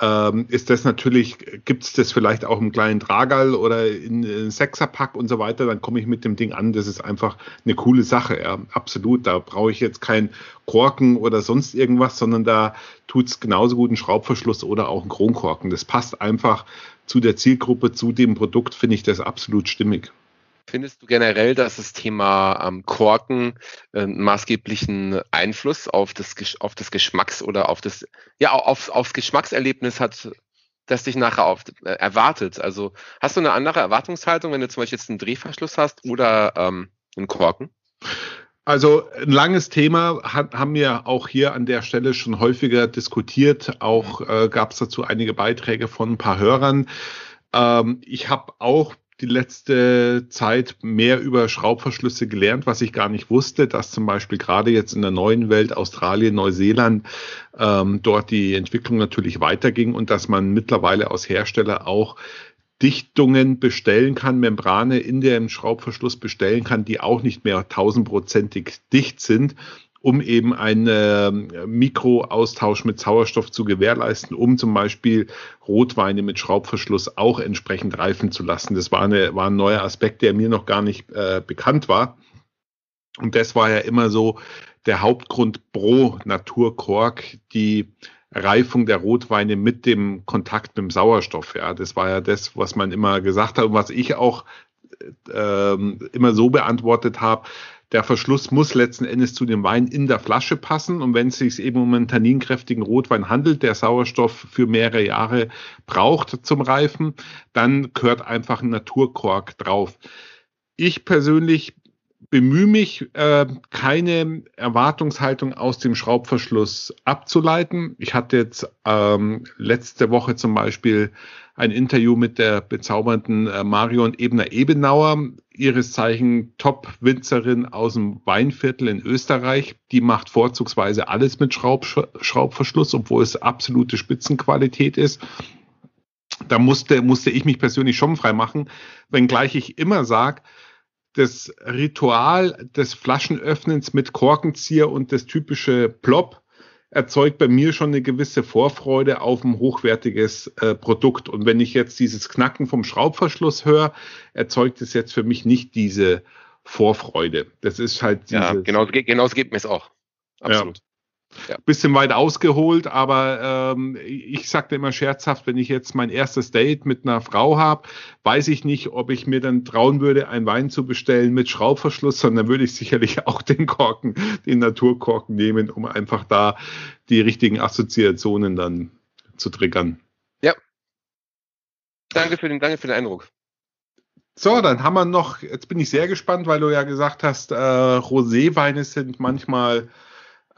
ähm, ist das natürlich, gibt es das vielleicht auch im kleinen Tragal oder in, in Sechserpack und so weiter, dann komme ich mit dem Ding an. Das ist einfach eine coole Sache, ja, absolut. Da brauche ich jetzt kein Korken oder sonst irgendwas, sondern da tut es genauso gut einen Schraubverschluss oder auch einen Kronkorken. Das passt einfach zu der Zielgruppe, zu dem Produkt, finde ich das absolut stimmig. Findest du generell, dass das Thema ähm, Korken äh, maßgeblichen Einfluss auf das, auf das Geschmacks- oder auf das, ja, auf, aufs Geschmackserlebnis hat, das dich nachher auf, äh, erwartet? Also hast du eine andere Erwartungshaltung, wenn du zum Beispiel jetzt einen Drehverschluss hast oder ähm, einen Korken? Also ein langes Thema hat, haben wir auch hier an der Stelle schon häufiger diskutiert. Auch äh, gab es dazu einige Beiträge von ein paar Hörern. Ähm, ich habe auch die letzte Zeit mehr über Schraubverschlüsse gelernt, was ich gar nicht wusste, dass zum Beispiel gerade jetzt in der neuen Welt, Australien, Neuseeland, ähm, dort die Entwicklung natürlich weiterging und dass man mittlerweile aus Hersteller auch Dichtungen bestellen kann, Membrane in dem Schraubverschluss bestellen kann, die auch nicht mehr tausendprozentig dicht sind um eben einen äh, Mikroaustausch mit Sauerstoff zu gewährleisten, um zum Beispiel Rotweine mit Schraubverschluss auch entsprechend reifen zu lassen. Das war, eine, war ein neuer Aspekt, der mir noch gar nicht äh, bekannt war. Und das war ja immer so der Hauptgrund pro Naturkork, die Reifung der Rotweine mit dem Kontakt mit dem Sauerstoff. Ja, das war ja das, was man immer gesagt hat und was ich auch äh, immer so beantwortet habe der Verschluss muss letzten Endes zu dem Wein in der Flasche passen. Und wenn es sich eben um einen tanninkräftigen Rotwein handelt, der Sauerstoff für mehrere Jahre braucht zum Reifen, dann gehört einfach ein Naturkork drauf. Ich persönlich bemühe mich, äh, keine Erwartungshaltung aus dem Schraubverschluss abzuleiten. Ich hatte jetzt ähm, letzte Woche zum Beispiel ein Interview mit der bezaubernden äh, Marion Ebner-Ebenauer, ihres Zeichen Top-Winzerin aus dem Weinviertel in Österreich. Die macht vorzugsweise alles mit Schraub, Schraubverschluss, obwohl es absolute Spitzenqualität ist. Da musste, musste ich mich persönlich schon frei machen, wenngleich ich immer sage, das Ritual des Flaschenöffnens mit Korkenzieher und das typische Plop erzeugt bei mir schon eine gewisse Vorfreude auf ein hochwertiges äh, Produkt. Und wenn ich jetzt dieses Knacken vom Schraubverschluss höre, erzeugt es jetzt für mich nicht diese Vorfreude. Das ist halt Ja, genau, genau so geht mir es auch. Absolut. Ja. Ja. Bisschen weit ausgeholt, aber ähm, ich sagte immer scherzhaft, wenn ich jetzt mein erstes Date mit einer Frau habe, weiß ich nicht, ob ich mir dann trauen würde, einen Wein zu bestellen mit Schraubverschluss, sondern würde ich sicherlich auch den Korken, den Naturkorken nehmen, um einfach da die richtigen Assoziationen dann zu triggern. Ja. Danke für den, danke für den Eindruck. So, dann haben wir noch, jetzt bin ich sehr gespannt, weil du ja gesagt hast, äh, Roséweine sind manchmal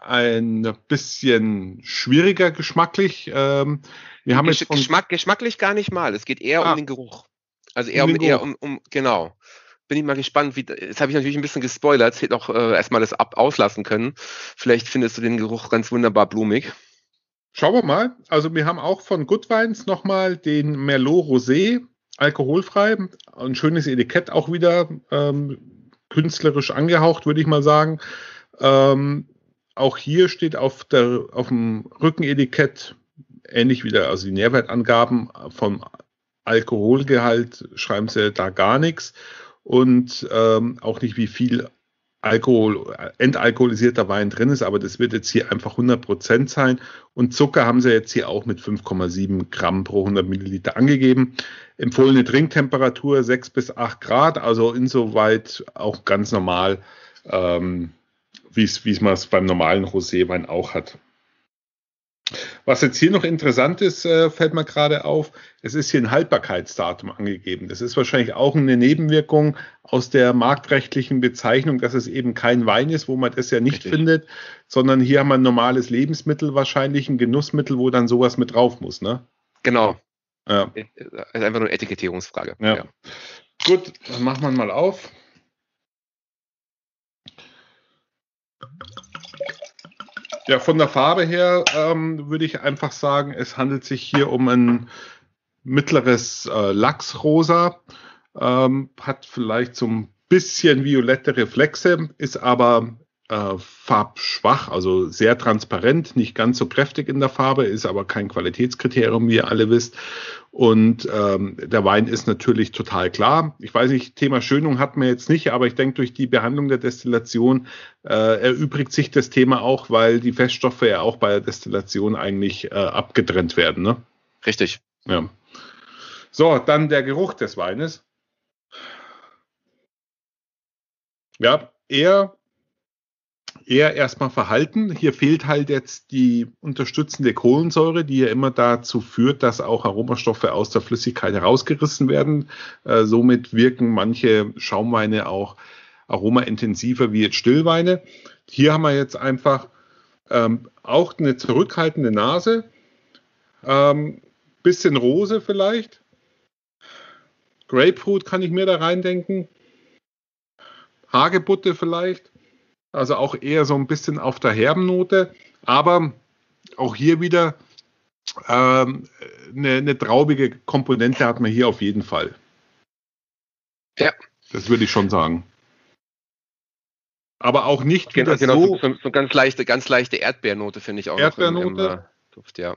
ein bisschen schwieriger geschmacklich. Ähm, wir haben Gesch jetzt Geschmack, geschmacklich gar nicht mal. Es geht eher ah, um den Geruch. Also eher um, um eher um, um, genau. Bin ich mal gespannt, wie, jetzt habe ich natürlich ein bisschen gespoilert, hätte auch äh, erstmal das ab auslassen können. Vielleicht findest du den Geruch ganz wunderbar blumig. Schauen wir mal. Also wir haben auch von Good Wines nochmal den Merlot Rosé, alkoholfrei. Ein schönes Etikett auch wieder, ähm, künstlerisch angehaucht, würde ich mal sagen. Ähm, auch hier steht auf, der, auf dem Rückenetikett ähnlich wie der, also die Nährwertangaben vom Alkoholgehalt schreiben sie da gar nichts und ähm, auch nicht wie viel Alkohol, entalkoholisierter Wein drin ist, aber das wird jetzt hier einfach 100% sein. Und Zucker haben sie jetzt hier auch mit 5,7 Gramm pro 100 Milliliter angegeben. Empfohlene Trinktemperatur 6 bis 8 Grad, also insoweit auch ganz normal. Ähm, wie es man es beim normalen Roséwein auch hat. Was jetzt hier noch interessant ist, äh, fällt mir gerade auf, es ist hier ein Haltbarkeitsdatum angegeben. Das ist wahrscheinlich auch eine Nebenwirkung aus der marktrechtlichen Bezeichnung, dass es eben kein Wein ist, wo man das ja nicht Richtig. findet, sondern hier haben wir ein normales Lebensmittel, wahrscheinlich ein Genussmittel, wo dann sowas mit drauf muss, ne? Genau. Ja. Ist einfach nur eine Etikettierungsfrage. Ja. ja. Gut, dann machen wir mal auf. Ja, von der Farbe her ähm, würde ich einfach sagen, es handelt sich hier um ein mittleres äh, Lachsrosa, ähm, hat vielleicht so ein bisschen violette Reflexe, ist aber äh, farbschwach, also sehr transparent, nicht ganz so kräftig in der Farbe, ist aber kein Qualitätskriterium, wie ihr alle wisst. Und ähm, der Wein ist natürlich total klar. Ich weiß nicht, Thema Schönung hat man jetzt nicht, aber ich denke, durch die Behandlung der Destillation äh, erübrigt sich das Thema auch, weil die Feststoffe ja auch bei der Destillation eigentlich äh, abgetrennt werden. Ne? Richtig. Ja. So, dann der Geruch des Weines. Ja, eher eher erstmal verhalten. Hier fehlt halt jetzt die unterstützende Kohlensäure, die ja immer dazu führt, dass auch Aromastoffe aus der Flüssigkeit herausgerissen werden. Äh, somit wirken manche Schaumweine auch aromaintensiver wie jetzt Stillweine. Hier haben wir jetzt einfach ähm, auch eine zurückhaltende Nase, ähm, bisschen Rose vielleicht. Grapefruit kann ich mir da reindenken. Hagebutte vielleicht. Also auch eher so ein bisschen auf der herben Note. Aber auch hier wieder ähm, eine, eine traubige Komponente hat man hier auf jeden Fall. Ja. Das würde ich schon sagen. Aber auch nicht genau, wieder genau, so, so, ganz leichte, ganz leichte Erdbeernote finde ich auch Erdbeernote. Noch im, im, äh, Duft, ja.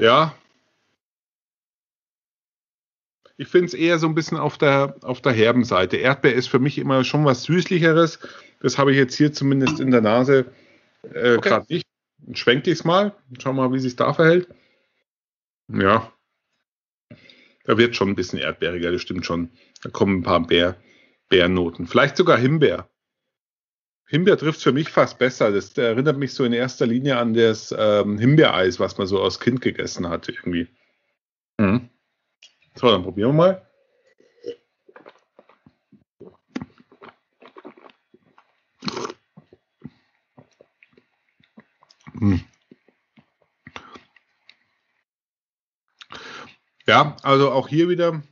Ja, ich finde es eher so ein bisschen auf der, auf der herben Seite. Erdbeer ist für mich immer schon was Süßlicheres. Das habe ich jetzt hier zumindest in der Nase äh, okay. gerade nicht. Schwenk ich es mal. Schau mal, wie sich da verhält. Ja. Da wird schon ein bisschen erdbeeriger, das stimmt schon. Da kommen ein paar Bär, Bärnoten. Vielleicht sogar Himbeer. Himbeer trifft für mich fast besser. Das erinnert mich so in erster Linie an das ähm, Himbeereis, was man so als Kind gegessen hat, irgendwie. Mhm. So, dann probieren wir mal. Ja, also auch hier wieder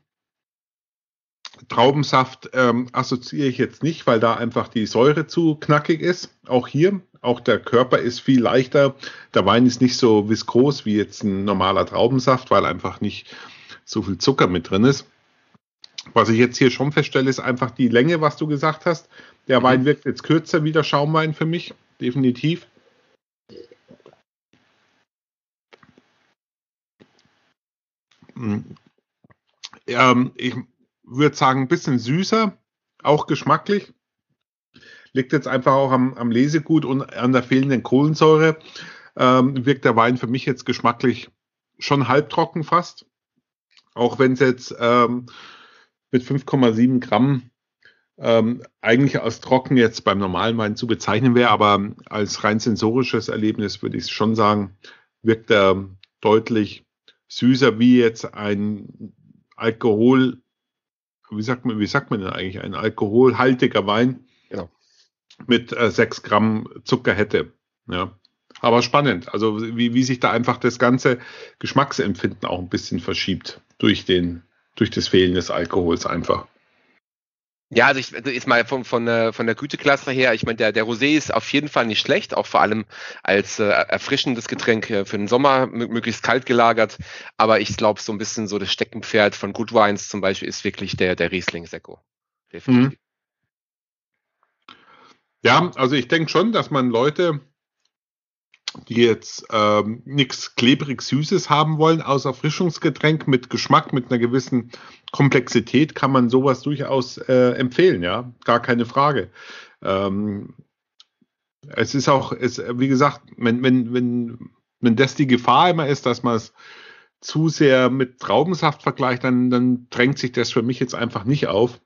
Traubensaft ähm, assoziiere ich jetzt nicht, weil da einfach die Säure zu knackig ist. Auch hier, auch der Körper ist viel leichter. Der Wein ist nicht so viskos wie jetzt ein normaler Traubensaft, weil einfach nicht so viel Zucker mit drin ist. Was ich jetzt hier schon feststelle, ist einfach die Länge, was du gesagt hast. Der mhm. Wein wirkt jetzt kürzer wie der Schaumwein für mich, definitiv. Ähm, ich würde sagen, ein bisschen süßer, auch geschmacklich. Liegt jetzt einfach auch am, am Lesegut und an der fehlenden Kohlensäure. Ähm, wirkt der Wein für mich jetzt geschmacklich schon halbtrocken fast. Auch wenn es jetzt ähm, mit 5,7 Gramm ähm, eigentlich als trocken jetzt beim normalen Wein zu bezeichnen wäre, aber als rein sensorisches Erlebnis würde ich schon sagen, wirkt er deutlich süßer wie jetzt ein Alkohol, wie sagt man, wie sagt man denn eigentlich, ein alkoholhaltiger Wein genau. mit äh, 6 Gramm Zucker hätte. Ja. Aber spannend, also wie, wie sich da einfach das ganze Geschmacksempfinden auch ein bisschen verschiebt durch den, durch das Fehlen des Alkohols einfach. Ja, also ich ist mal von, von, der, von der Güteklasse her, ich meine, der, der Rosé ist auf jeden Fall nicht schlecht, auch vor allem als äh, erfrischendes Getränk äh, für den Sommer, möglichst kalt gelagert. Aber ich glaube, so ein bisschen so das Steckenpferd von Good Wines zum Beispiel ist wirklich der, der Riesling Sekko. Mhm. Ja, also ich denke schon, dass man Leute die jetzt ähm, nichts klebrig Süßes haben wollen, aus Erfrischungsgetränk mit Geschmack, mit einer gewissen Komplexität, kann man sowas durchaus äh, empfehlen, ja, gar keine Frage. Ähm, es ist auch, es, wie gesagt, wenn, wenn, wenn, wenn das die Gefahr immer ist, dass man es zu sehr mit Traubensaft vergleicht, dann, dann drängt sich das für mich jetzt einfach nicht auf.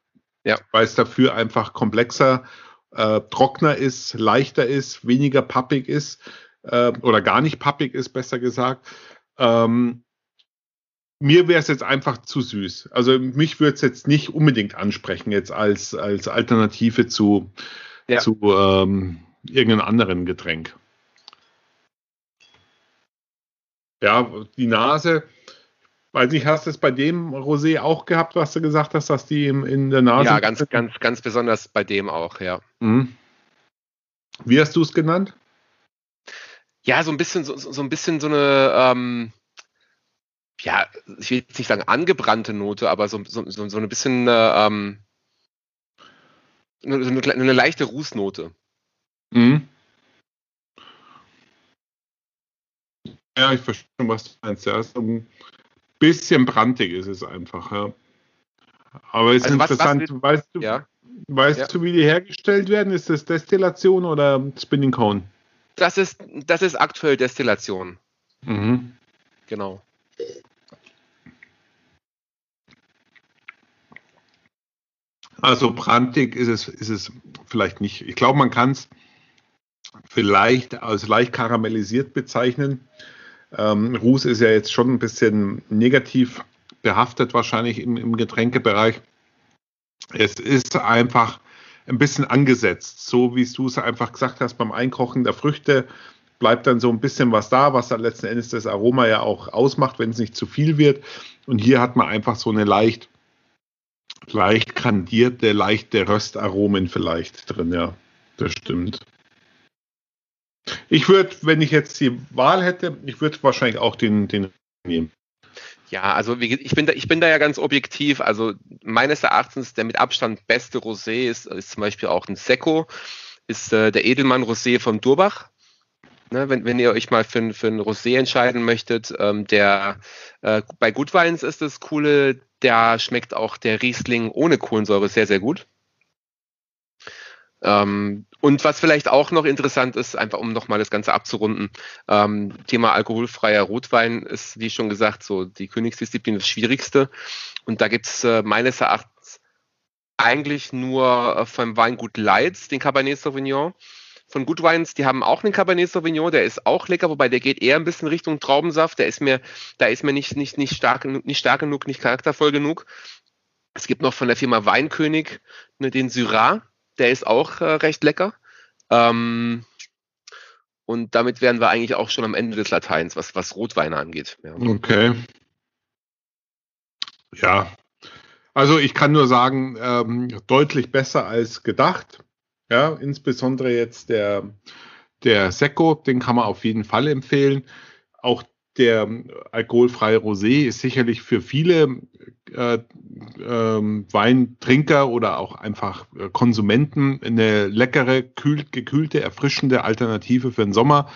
Ja. Weil es dafür einfach komplexer, äh, trockener ist, leichter ist, weniger pappig ist äh, oder gar nicht pappig ist, besser gesagt. Ähm, mir wäre es jetzt einfach zu süß. Also mich würde es jetzt nicht unbedingt ansprechen, jetzt als, als Alternative zu, ja. zu ähm, irgendeinem anderen Getränk. Ja, die Nase, weiß nicht, hast du es bei dem Rosé auch gehabt, was du gesagt hast, dass die in der Nase. Ja, ganz, ganz, ganz besonders bei dem auch, ja. Mhm. Wie hast du es genannt? Ja, so ein bisschen, so, so ein bisschen so eine, ähm, ja, ich will jetzt nicht sagen angebrannte Note, aber so, so, so, so ein bisschen äh, ähm, eine, eine, eine, leichte Rußnote. Mhm. Ja, ich verstehe, was du meinst. Ja, so ein bisschen brandig ist es einfach, ja. Aber es ist also interessant, was, was, weißt, du, ja. weißt ja. du, wie die hergestellt werden? Ist das Destillation oder Spinning Cone? Das ist, das ist aktuell Destillation. Mhm. Genau. Also brandig ist es, ist es vielleicht nicht. Ich glaube, man kann es vielleicht als leicht karamellisiert bezeichnen. Ähm, Ruß ist ja jetzt schon ein bisschen negativ behaftet, wahrscheinlich im, im Getränkebereich. Es ist einfach ein bisschen angesetzt, so wie du es einfach gesagt hast beim Einkochen der Früchte bleibt dann so ein bisschen was da, was dann letzten Endes das Aroma ja auch ausmacht, wenn es nicht zu viel wird. Und hier hat man einfach so eine leicht, leicht kandierte, leichte Röstaromen vielleicht drin, ja. Das stimmt. Ich würde, wenn ich jetzt die Wahl hätte, ich würde wahrscheinlich auch den, den nehmen. Ja, also ich bin da, ich bin da ja ganz objektiv. Also meines Erachtens der mit Abstand beste Rosé ist, ist zum Beispiel auch ein Secco, ist äh, der Edelmann Rosé von Durbach. Ne, wenn, wenn ihr euch mal für, für ein Rosé entscheiden möchtet, ähm, der äh, bei Gutweins ist das Coole, da schmeckt auch der Riesling ohne Kohlensäure sehr, sehr gut. Ähm, und was vielleicht auch noch interessant ist, einfach um nochmal das Ganze abzurunden, ähm, Thema alkoholfreier Rotwein ist, wie schon gesagt, so die Königsdisziplin das Schwierigste. Und da gibt es äh, meines Erachtens eigentlich nur äh, vom Weingut Leitz, den Cabernet Sauvignon. Von Good Wines, die haben auch einen Cabernet Sauvignon, der ist auch lecker, wobei der geht eher ein bisschen Richtung Traubensaft. Der ist mir, da ist mir nicht, nicht, nicht stark, nicht stark genug, nicht charaktervoll genug. Es gibt noch von der Firma Weinkönig ne, den Syrah, der ist auch äh, recht lecker. Ähm, und damit wären wir eigentlich auch schon am Ende des Lateins, was, was Rotweine angeht. Ja. Okay. Ja, also ich kann nur sagen, ähm, deutlich besser als gedacht. Ja, insbesondere jetzt der, der Sekko, den kann man auf jeden Fall empfehlen. Auch der alkoholfreie Rosé ist sicherlich für viele äh, äh, Weintrinker oder auch einfach äh, Konsumenten eine leckere, kühl, gekühlte, erfrischende Alternative für den Sommer.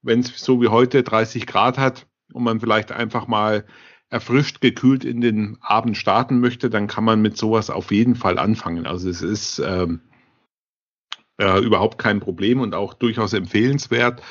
Wenn es so wie heute 30 Grad hat und man vielleicht einfach mal erfrischt, gekühlt in den Abend starten möchte, dann kann man mit sowas auf jeden Fall anfangen. Also es ist ähm, äh, überhaupt kein Problem und auch durchaus empfehlenswert.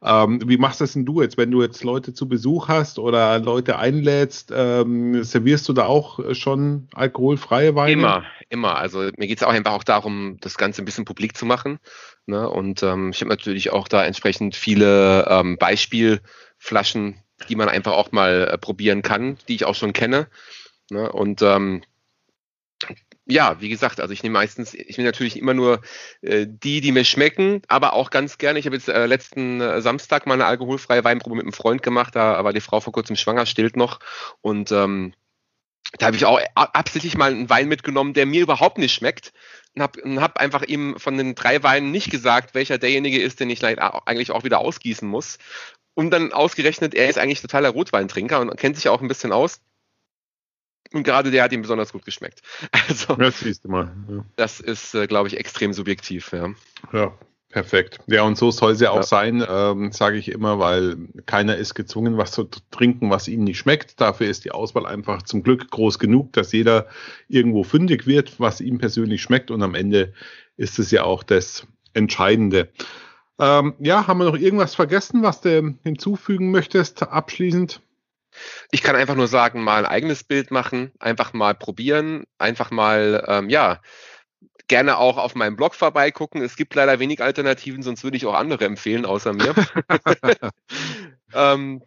Ähm, wie machst das denn du jetzt, wenn du jetzt Leute zu Besuch hast oder Leute einlädst? Ähm, servierst du da auch schon alkoholfreie Weine? Immer, immer. Also mir geht es auch einfach auch darum, das Ganze ein bisschen publik zu machen. Ne? Und ähm, ich habe natürlich auch da entsprechend viele ähm, Beispielflaschen, die man einfach auch mal äh, probieren kann, die ich auch schon kenne. Ne? Und ähm, ja, wie gesagt, also ich nehme meistens, ich nehme natürlich immer nur äh, die, die mir schmecken, aber auch ganz gerne. Ich habe jetzt äh, letzten äh, Samstag mal eine alkoholfreie Weinprobe mit einem Freund gemacht, da war die Frau vor kurzem schwanger, stillt noch und ähm, da habe ich auch absichtlich mal einen Wein mitgenommen, der mir überhaupt nicht schmeckt und habe hab einfach ihm von den drei Weinen nicht gesagt, welcher derjenige ist, den ich eigentlich auch wieder ausgießen muss. Und dann ausgerechnet, er ist eigentlich totaler Rotweintrinker und kennt sich auch ein bisschen aus. Und gerade der hat ihm besonders gut geschmeckt. Also, das siehst du mal. Ja. Das ist, äh, glaube ich, extrem subjektiv. Ja. ja, perfekt. Ja, und so soll es ja auch ja. sein, ähm, sage ich immer, weil keiner ist gezwungen, was zu trinken, was ihm nicht schmeckt. Dafür ist die Auswahl einfach zum Glück groß genug, dass jeder irgendwo fündig wird, was ihm persönlich schmeckt. Und am Ende ist es ja auch das Entscheidende. Ähm, ja, haben wir noch irgendwas vergessen, was du hinzufügen möchtest, abschließend? Ich kann einfach nur sagen, mal ein eigenes Bild machen, einfach mal probieren, einfach mal, ähm, ja, gerne auch auf meinem Blog vorbeigucken. Es gibt leider wenig Alternativen, sonst würde ich auch andere empfehlen, außer mir. ähm,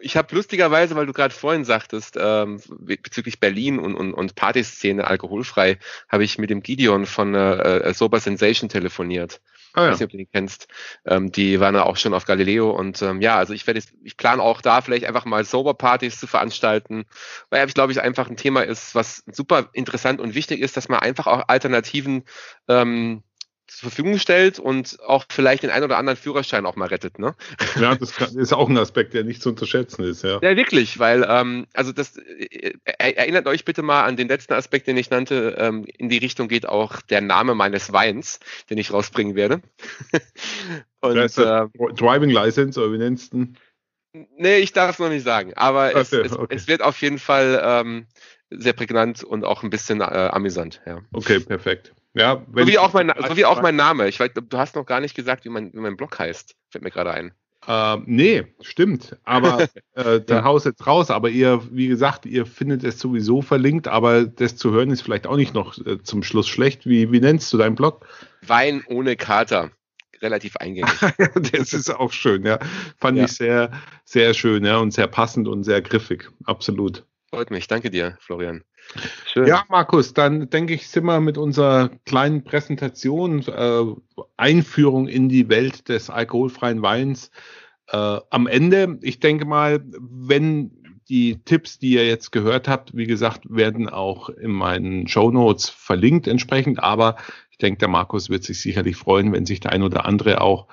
ich habe lustigerweise, weil du gerade vorhin sagtest, ähm, bezüglich Berlin und, und, und Partyszene alkoholfrei, habe ich mit dem Gideon von äh, äh Sober Sensation telefoniert. Ah, ja. Ich weiß nicht, ob du die kennst. Ähm, die waren ja auch schon auf Galileo und ähm, ja, also ich werde ich plane auch da vielleicht einfach mal Sober-Partys zu veranstalten, weil ich glaube ich einfach ein Thema ist, was super interessant und wichtig ist, dass man einfach auch Alternativen ähm, zur Verfügung stellt und auch vielleicht den einen oder anderen Führerschein auch mal rettet. Ne? Ja, das ist auch ein Aspekt, der nicht zu unterschätzen ist. Ja, ja wirklich, weil ähm, also das äh, erinnert euch bitte mal an den letzten Aspekt, den ich nannte. Ähm, in die Richtung geht auch der Name meines Weins, den ich rausbringen werde. und, ist äh, Driving License oder wie nennst du Nee, ich darf es noch nicht sagen, aber es, okay, es, es, wird auf jeden Fall ähm, sehr prägnant und auch ein bisschen äh, amüsant. Ja. Okay, perfekt. Ja, so, wie auch mein, so wie auch mein Name. Ich weiß, du hast noch gar nicht gesagt, wie mein, wie mein Blog heißt. Fällt mir gerade ein. Äh, nee, stimmt. Aber äh, der ja. Haus jetzt raus. Aber ihr, wie gesagt, ihr findet es sowieso verlinkt. Aber das zu hören ist vielleicht auch nicht noch äh, zum Schluss schlecht. Wie, wie nennst du deinen Blog? Wein ohne Kater. Relativ eingängig. das ist auch schön, ja. Fand ja. ich sehr, sehr schön, ja. Und sehr passend und sehr griffig. Absolut. Freut mich. Danke dir, Florian. Schön. Ja, Markus, dann denke ich, sind wir mit unserer kleinen Präsentation, äh, Einführung in die Welt des alkoholfreien Weins äh, am Ende. Ich denke mal, wenn die Tipps, die ihr jetzt gehört habt, wie gesagt, werden auch in meinen Show Notes verlinkt entsprechend, aber ich denke, der Markus wird sich sicherlich freuen, wenn sich der ein oder andere auch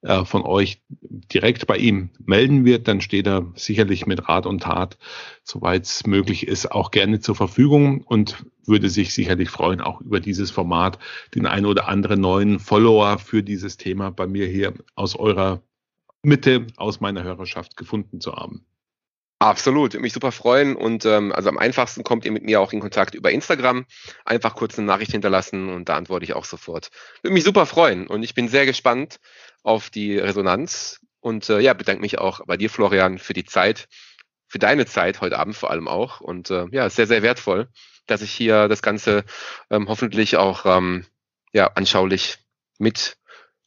äh, von euch direkt bei ihm melden wird. Dann steht er sicherlich mit Rat und Tat, soweit es möglich ist, auch gerne zur Verfügung und würde sich sicherlich freuen, auch über dieses Format den ein oder anderen neuen Follower für dieses Thema bei mir hier aus eurer Mitte, aus meiner Hörerschaft gefunden zu haben. Absolut, würde mich super freuen. Und ähm, also am einfachsten kommt ihr mit mir auch in Kontakt über Instagram. Einfach kurz eine Nachricht hinterlassen und da antworte ich auch sofort. Würde mich super freuen und ich bin sehr gespannt auf die Resonanz. Und äh, ja, bedanke mich auch bei dir, Florian, für die Zeit, für deine Zeit heute Abend vor allem auch. Und äh, ja, sehr, sehr wertvoll, dass ich hier das Ganze ähm, hoffentlich auch ähm, ja, anschaulich mit,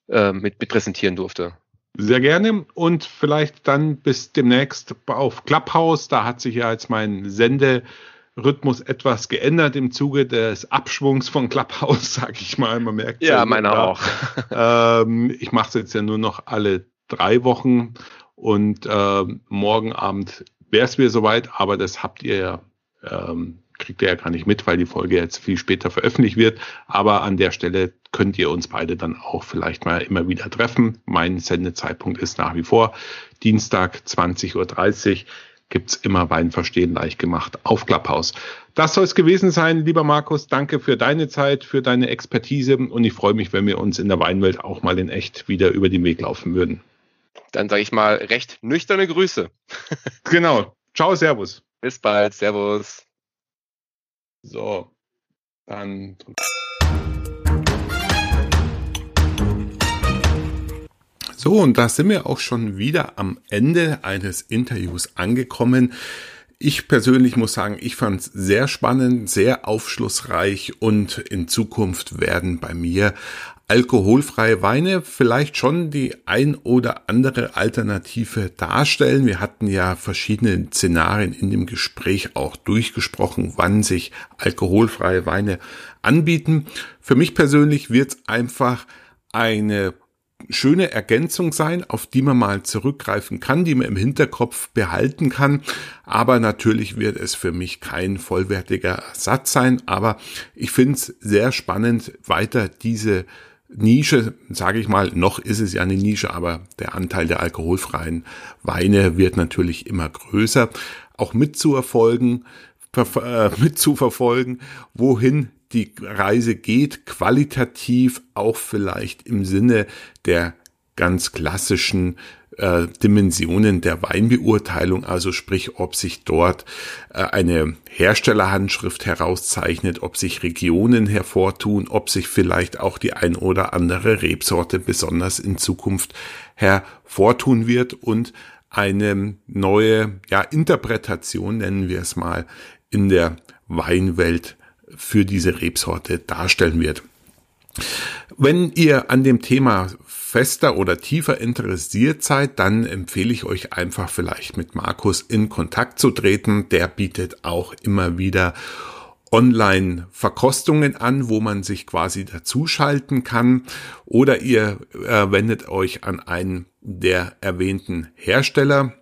äh, mit, mit präsentieren durfte. Sehr gerne und vielleicht dann bis demnächst auf Clubhouse. Da hat sich ja jetzt mein Senderhythmus etwas geändert im Zuge des Abschwungs von Clubhouse, sag ich mal. Man merkt ja, ja meiner auch. Ähm, ich mache es jetzt ja nur noch alle drei Wochen und äh, morgen Abend wäre es wieder soweit, aber das habt ihr ja ähm, kriegt ihr ja gar nicht mit, weil die Folge jetzt viel später veröffentlicht wird. Aber an der Stelle könnt ihr uns beide dann auch vielleicht mal immer wieder treffen. Mein Sendezeitpunkt ist nach wie vor Dienstag 20.30 Uhr gibt's immer Wein verstehen leicht gemacht auf Clubhouse. Das soll es gewesen sein, lieber Markus. Danke für deine Zeit, für deine Expertise und ich freue mich, wenn wir uns in der Weinwelt auch mal in echt wieder über den Weg laufen würden. Dann sage ich mal recht nüchterne Grüße. genau. Ciao, Servus. Bis bald. Servus. So, dann. So, und da sind wir auch schon wieder am Ende eines Interviews angekommen. Ich persönlich muss sagen, ich fand es sehr spannend, sehr aufschlussreich und in Zukunft werden bei mir alkoholfreie Weine vielleicht schon die ein oder andere Alternative darstellen. Wir hatten ja verschiedene Szenarien in dem Gespräch auch durchgesprochen, wann sich alkoholfreie Weine anbieten. Für mich persönlich wird es einfach eine schöne Ergänzung sein, auf die man mal zurückgreifen kann, die man im Hinterkopf behalten kann. Aber natürlich wird es für mich kein vollwertiger Ersatz sein. Aber ich finde es sehr spannend, weiter diese Nische, sage ich mal, noch ist es ja eine Nische, aber der Anteil der alkoholfreien Weine wird natürlich immer größer, auch mitzuerfolgen, äh, mitzuverfolgen, wohin die Reise geht, qualitativ auch vielleicht im Sinne der ganz klassischen äh, Dimensionen der Weinbeurteilung, also sprich, ob sich dort äh, eine Herstellerhandschrift herauszeichnet, ob sich Regionen hervortun, ob sich vielleicht auch die ein oder andere Rebsorte besonders in Zukunft hervortun wird und eine neue ja, Interpretation, nennen wir es mal, in der Weinwelt für diese Rebsorte darstellen wird. Wenn ihr an dem Thema fester oder tiefer interessiert seid, dann empfehle ich euch einfach vielleicht mit Markus in Kontakt zu treten. Der bietet auch immer wieder Online-Verkostungen an, wo man sich quasi dazuschalten kann. Oder ihr äh, wendet euch an einen der erwähnten Hersteller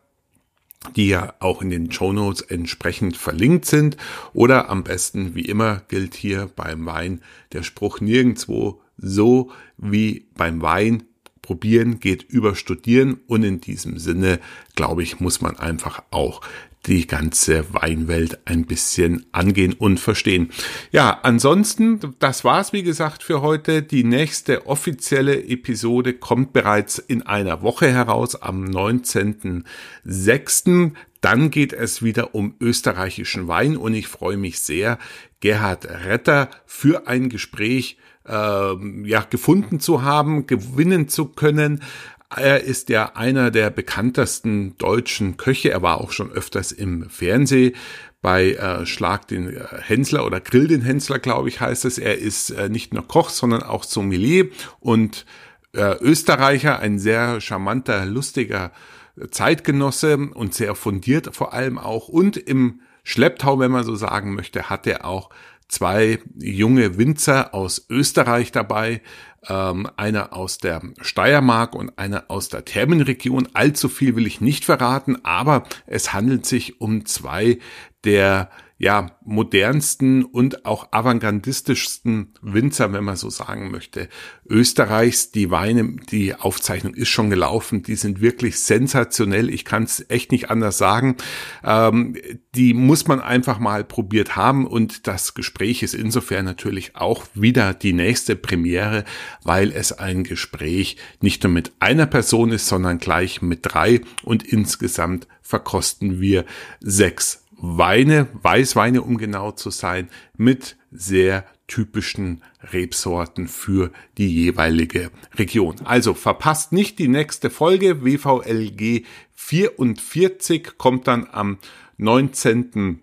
die ja auch in den Show Notes entsprechend verlinkt sind. Oder am besten, wie immer, gilt hier beim Wein der Spruch nirgendwo so wie beim Wein. Probieren geht über Studieren und in diesem Sinne, glaube ich, muss man einfach auch die ganze Weinwelt ein bisschen angehen und verstehen. Ja, ansonsten, das war's wie gesagt für heute. Die nächste offizielle Episode kommt bereits in einer Woche heraus am 19.06. Dann geht es wieder um österreichischen Wein und ich freue mich sehr, Gerhard Retter für ein Gespräch ähm, ja, gefunden zu haben, gewinnen zu können. Er ist ja einer der bekanntesten deutschen Köche. Er war auch schon öfters im Fernsehen bei äh, Schlag den äh, Hensler oder Grill den Hensler, glaube ich, heißt es. Er ist äh, nicht nur Koch, sondern auch Sommelier und äh, Österreicher, ein sehr charmanter, lustiger Zeitgenosse und sehr fundiert vor allem auch. Und im Schlepptau, wenn man so sagen möchte, hat er auch zwei junge Winzer aus Österreich dabei, ähm, einer aus der Steiermark und einer aus der Thermenregion. Allzu viel will ich nicht verraten, aber es handelt sich um zwei der ja, modernsten und auch avantgardistischsten Winzer, wenn man so sagen möchte, Österreichs. Die Weine, die Aufzeichnung ist schon gelaufen, die sind wirklich sensationell. Ich kann es echt nicht anders sagen. Ähm, die muss man einfach mal probiert haben und das Gespräch ist insofern natürlich auch wieder die nächste Premiere, weil es ein Gespräch nicht nur mit einer Person ist, sondern gleich mit drei und insgesamt verkosten wir sechs Weine, Weißweine, um genau zu sein, mit sehr typischen Rebsorten für die jeweilige Region. Also verpasst nicht die nächste Folge. WVLG 44 kommt dann am 19.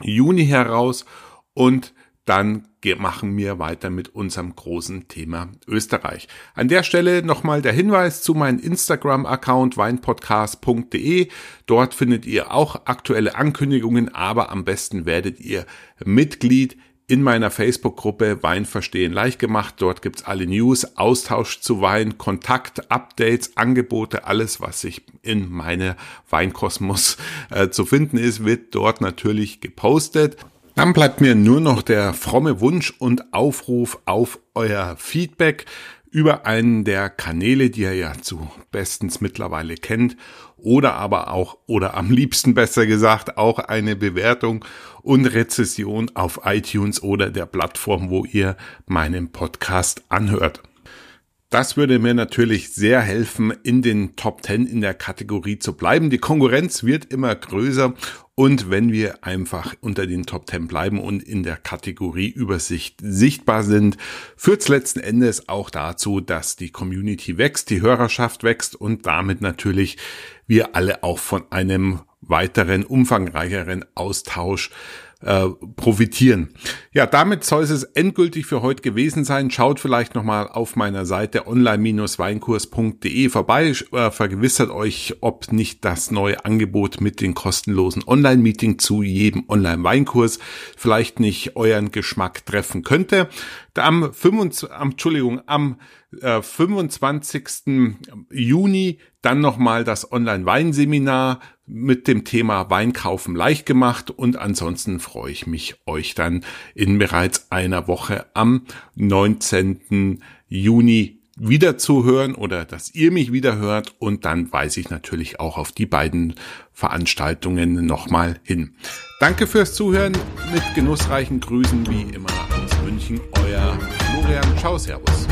Juni heraus und dann machen wir weiter mit unserem großen Thema Österreich. An der Stelle nochmal der Hinweis zu meinem Instagram-Account weinpodcast.de. Dort findet ihr auch aktuelle Ankündigungen, aber am besten werdet ihr Mitglied in meiner Facebook-Gruppe Wein verstehen leicht gemacht. Dort gibt's alle News, Austausch zu Wein, Kontakt, Updates, Angebote, alles, was sich in meine Weinkosmos äh, zu finden ist, wird dort natürlich gepostet. Dann bleibt mir nur noch der fromme Wunsch und Aufruf auf euer Feedback über einen der Kanäle, die ihr ja zu bestens mittlerweile kennt, oder aber auch, oder am liebsten besser gesagt, auch eine Bewertung und Rezession auf iTunes oder der Plattform, wo ihr meinen Podcast anhört. Das würde mir natürlich sehr helfen, in den Top 10 in der Kategorie zu bleiben. Die Konkurrenz wird immer größer und wenn wir einfach unter den Top 10 bleiben und in der Kategorie Übersicht sichtbar sind, führt es letzten Endes auch dazu, dass die Community wächst, die Hörerschaft wächst und damit natürlich wir alle auch von einem weiteren, umfangreicheren Austausch äh, profitieren. Ja, damit soll es endgültig für heute gewesen sein. Schaut vielleicht nochmal auf meiner Seite online-weinkurs.de vorbei, äh, vergewissert euch, ob nicht das neue Angebot mit den kostenlosen Online-Meeting zu jedem Online-Weinkurs vielleicht nicht euren Geschmack treffen könnte. Am 25, Entschuldigung, am äh, 25. Juni dann nochmal das Online-Weinseminar mit dem Thema Weinkaufen leicht gemacht und ansonsten freue ich mich, euch dann in bereits einer Woche am 19. Juni wieder zu hören oder dass ihr mich wieder hört und dann weise ich natürlich auch auf die beiden Veranstaltungen nochmal hin. Danke fürs Zuhören mit genussreichen Grüßen wie immer aus München, euer Florian. Ciao, Servus.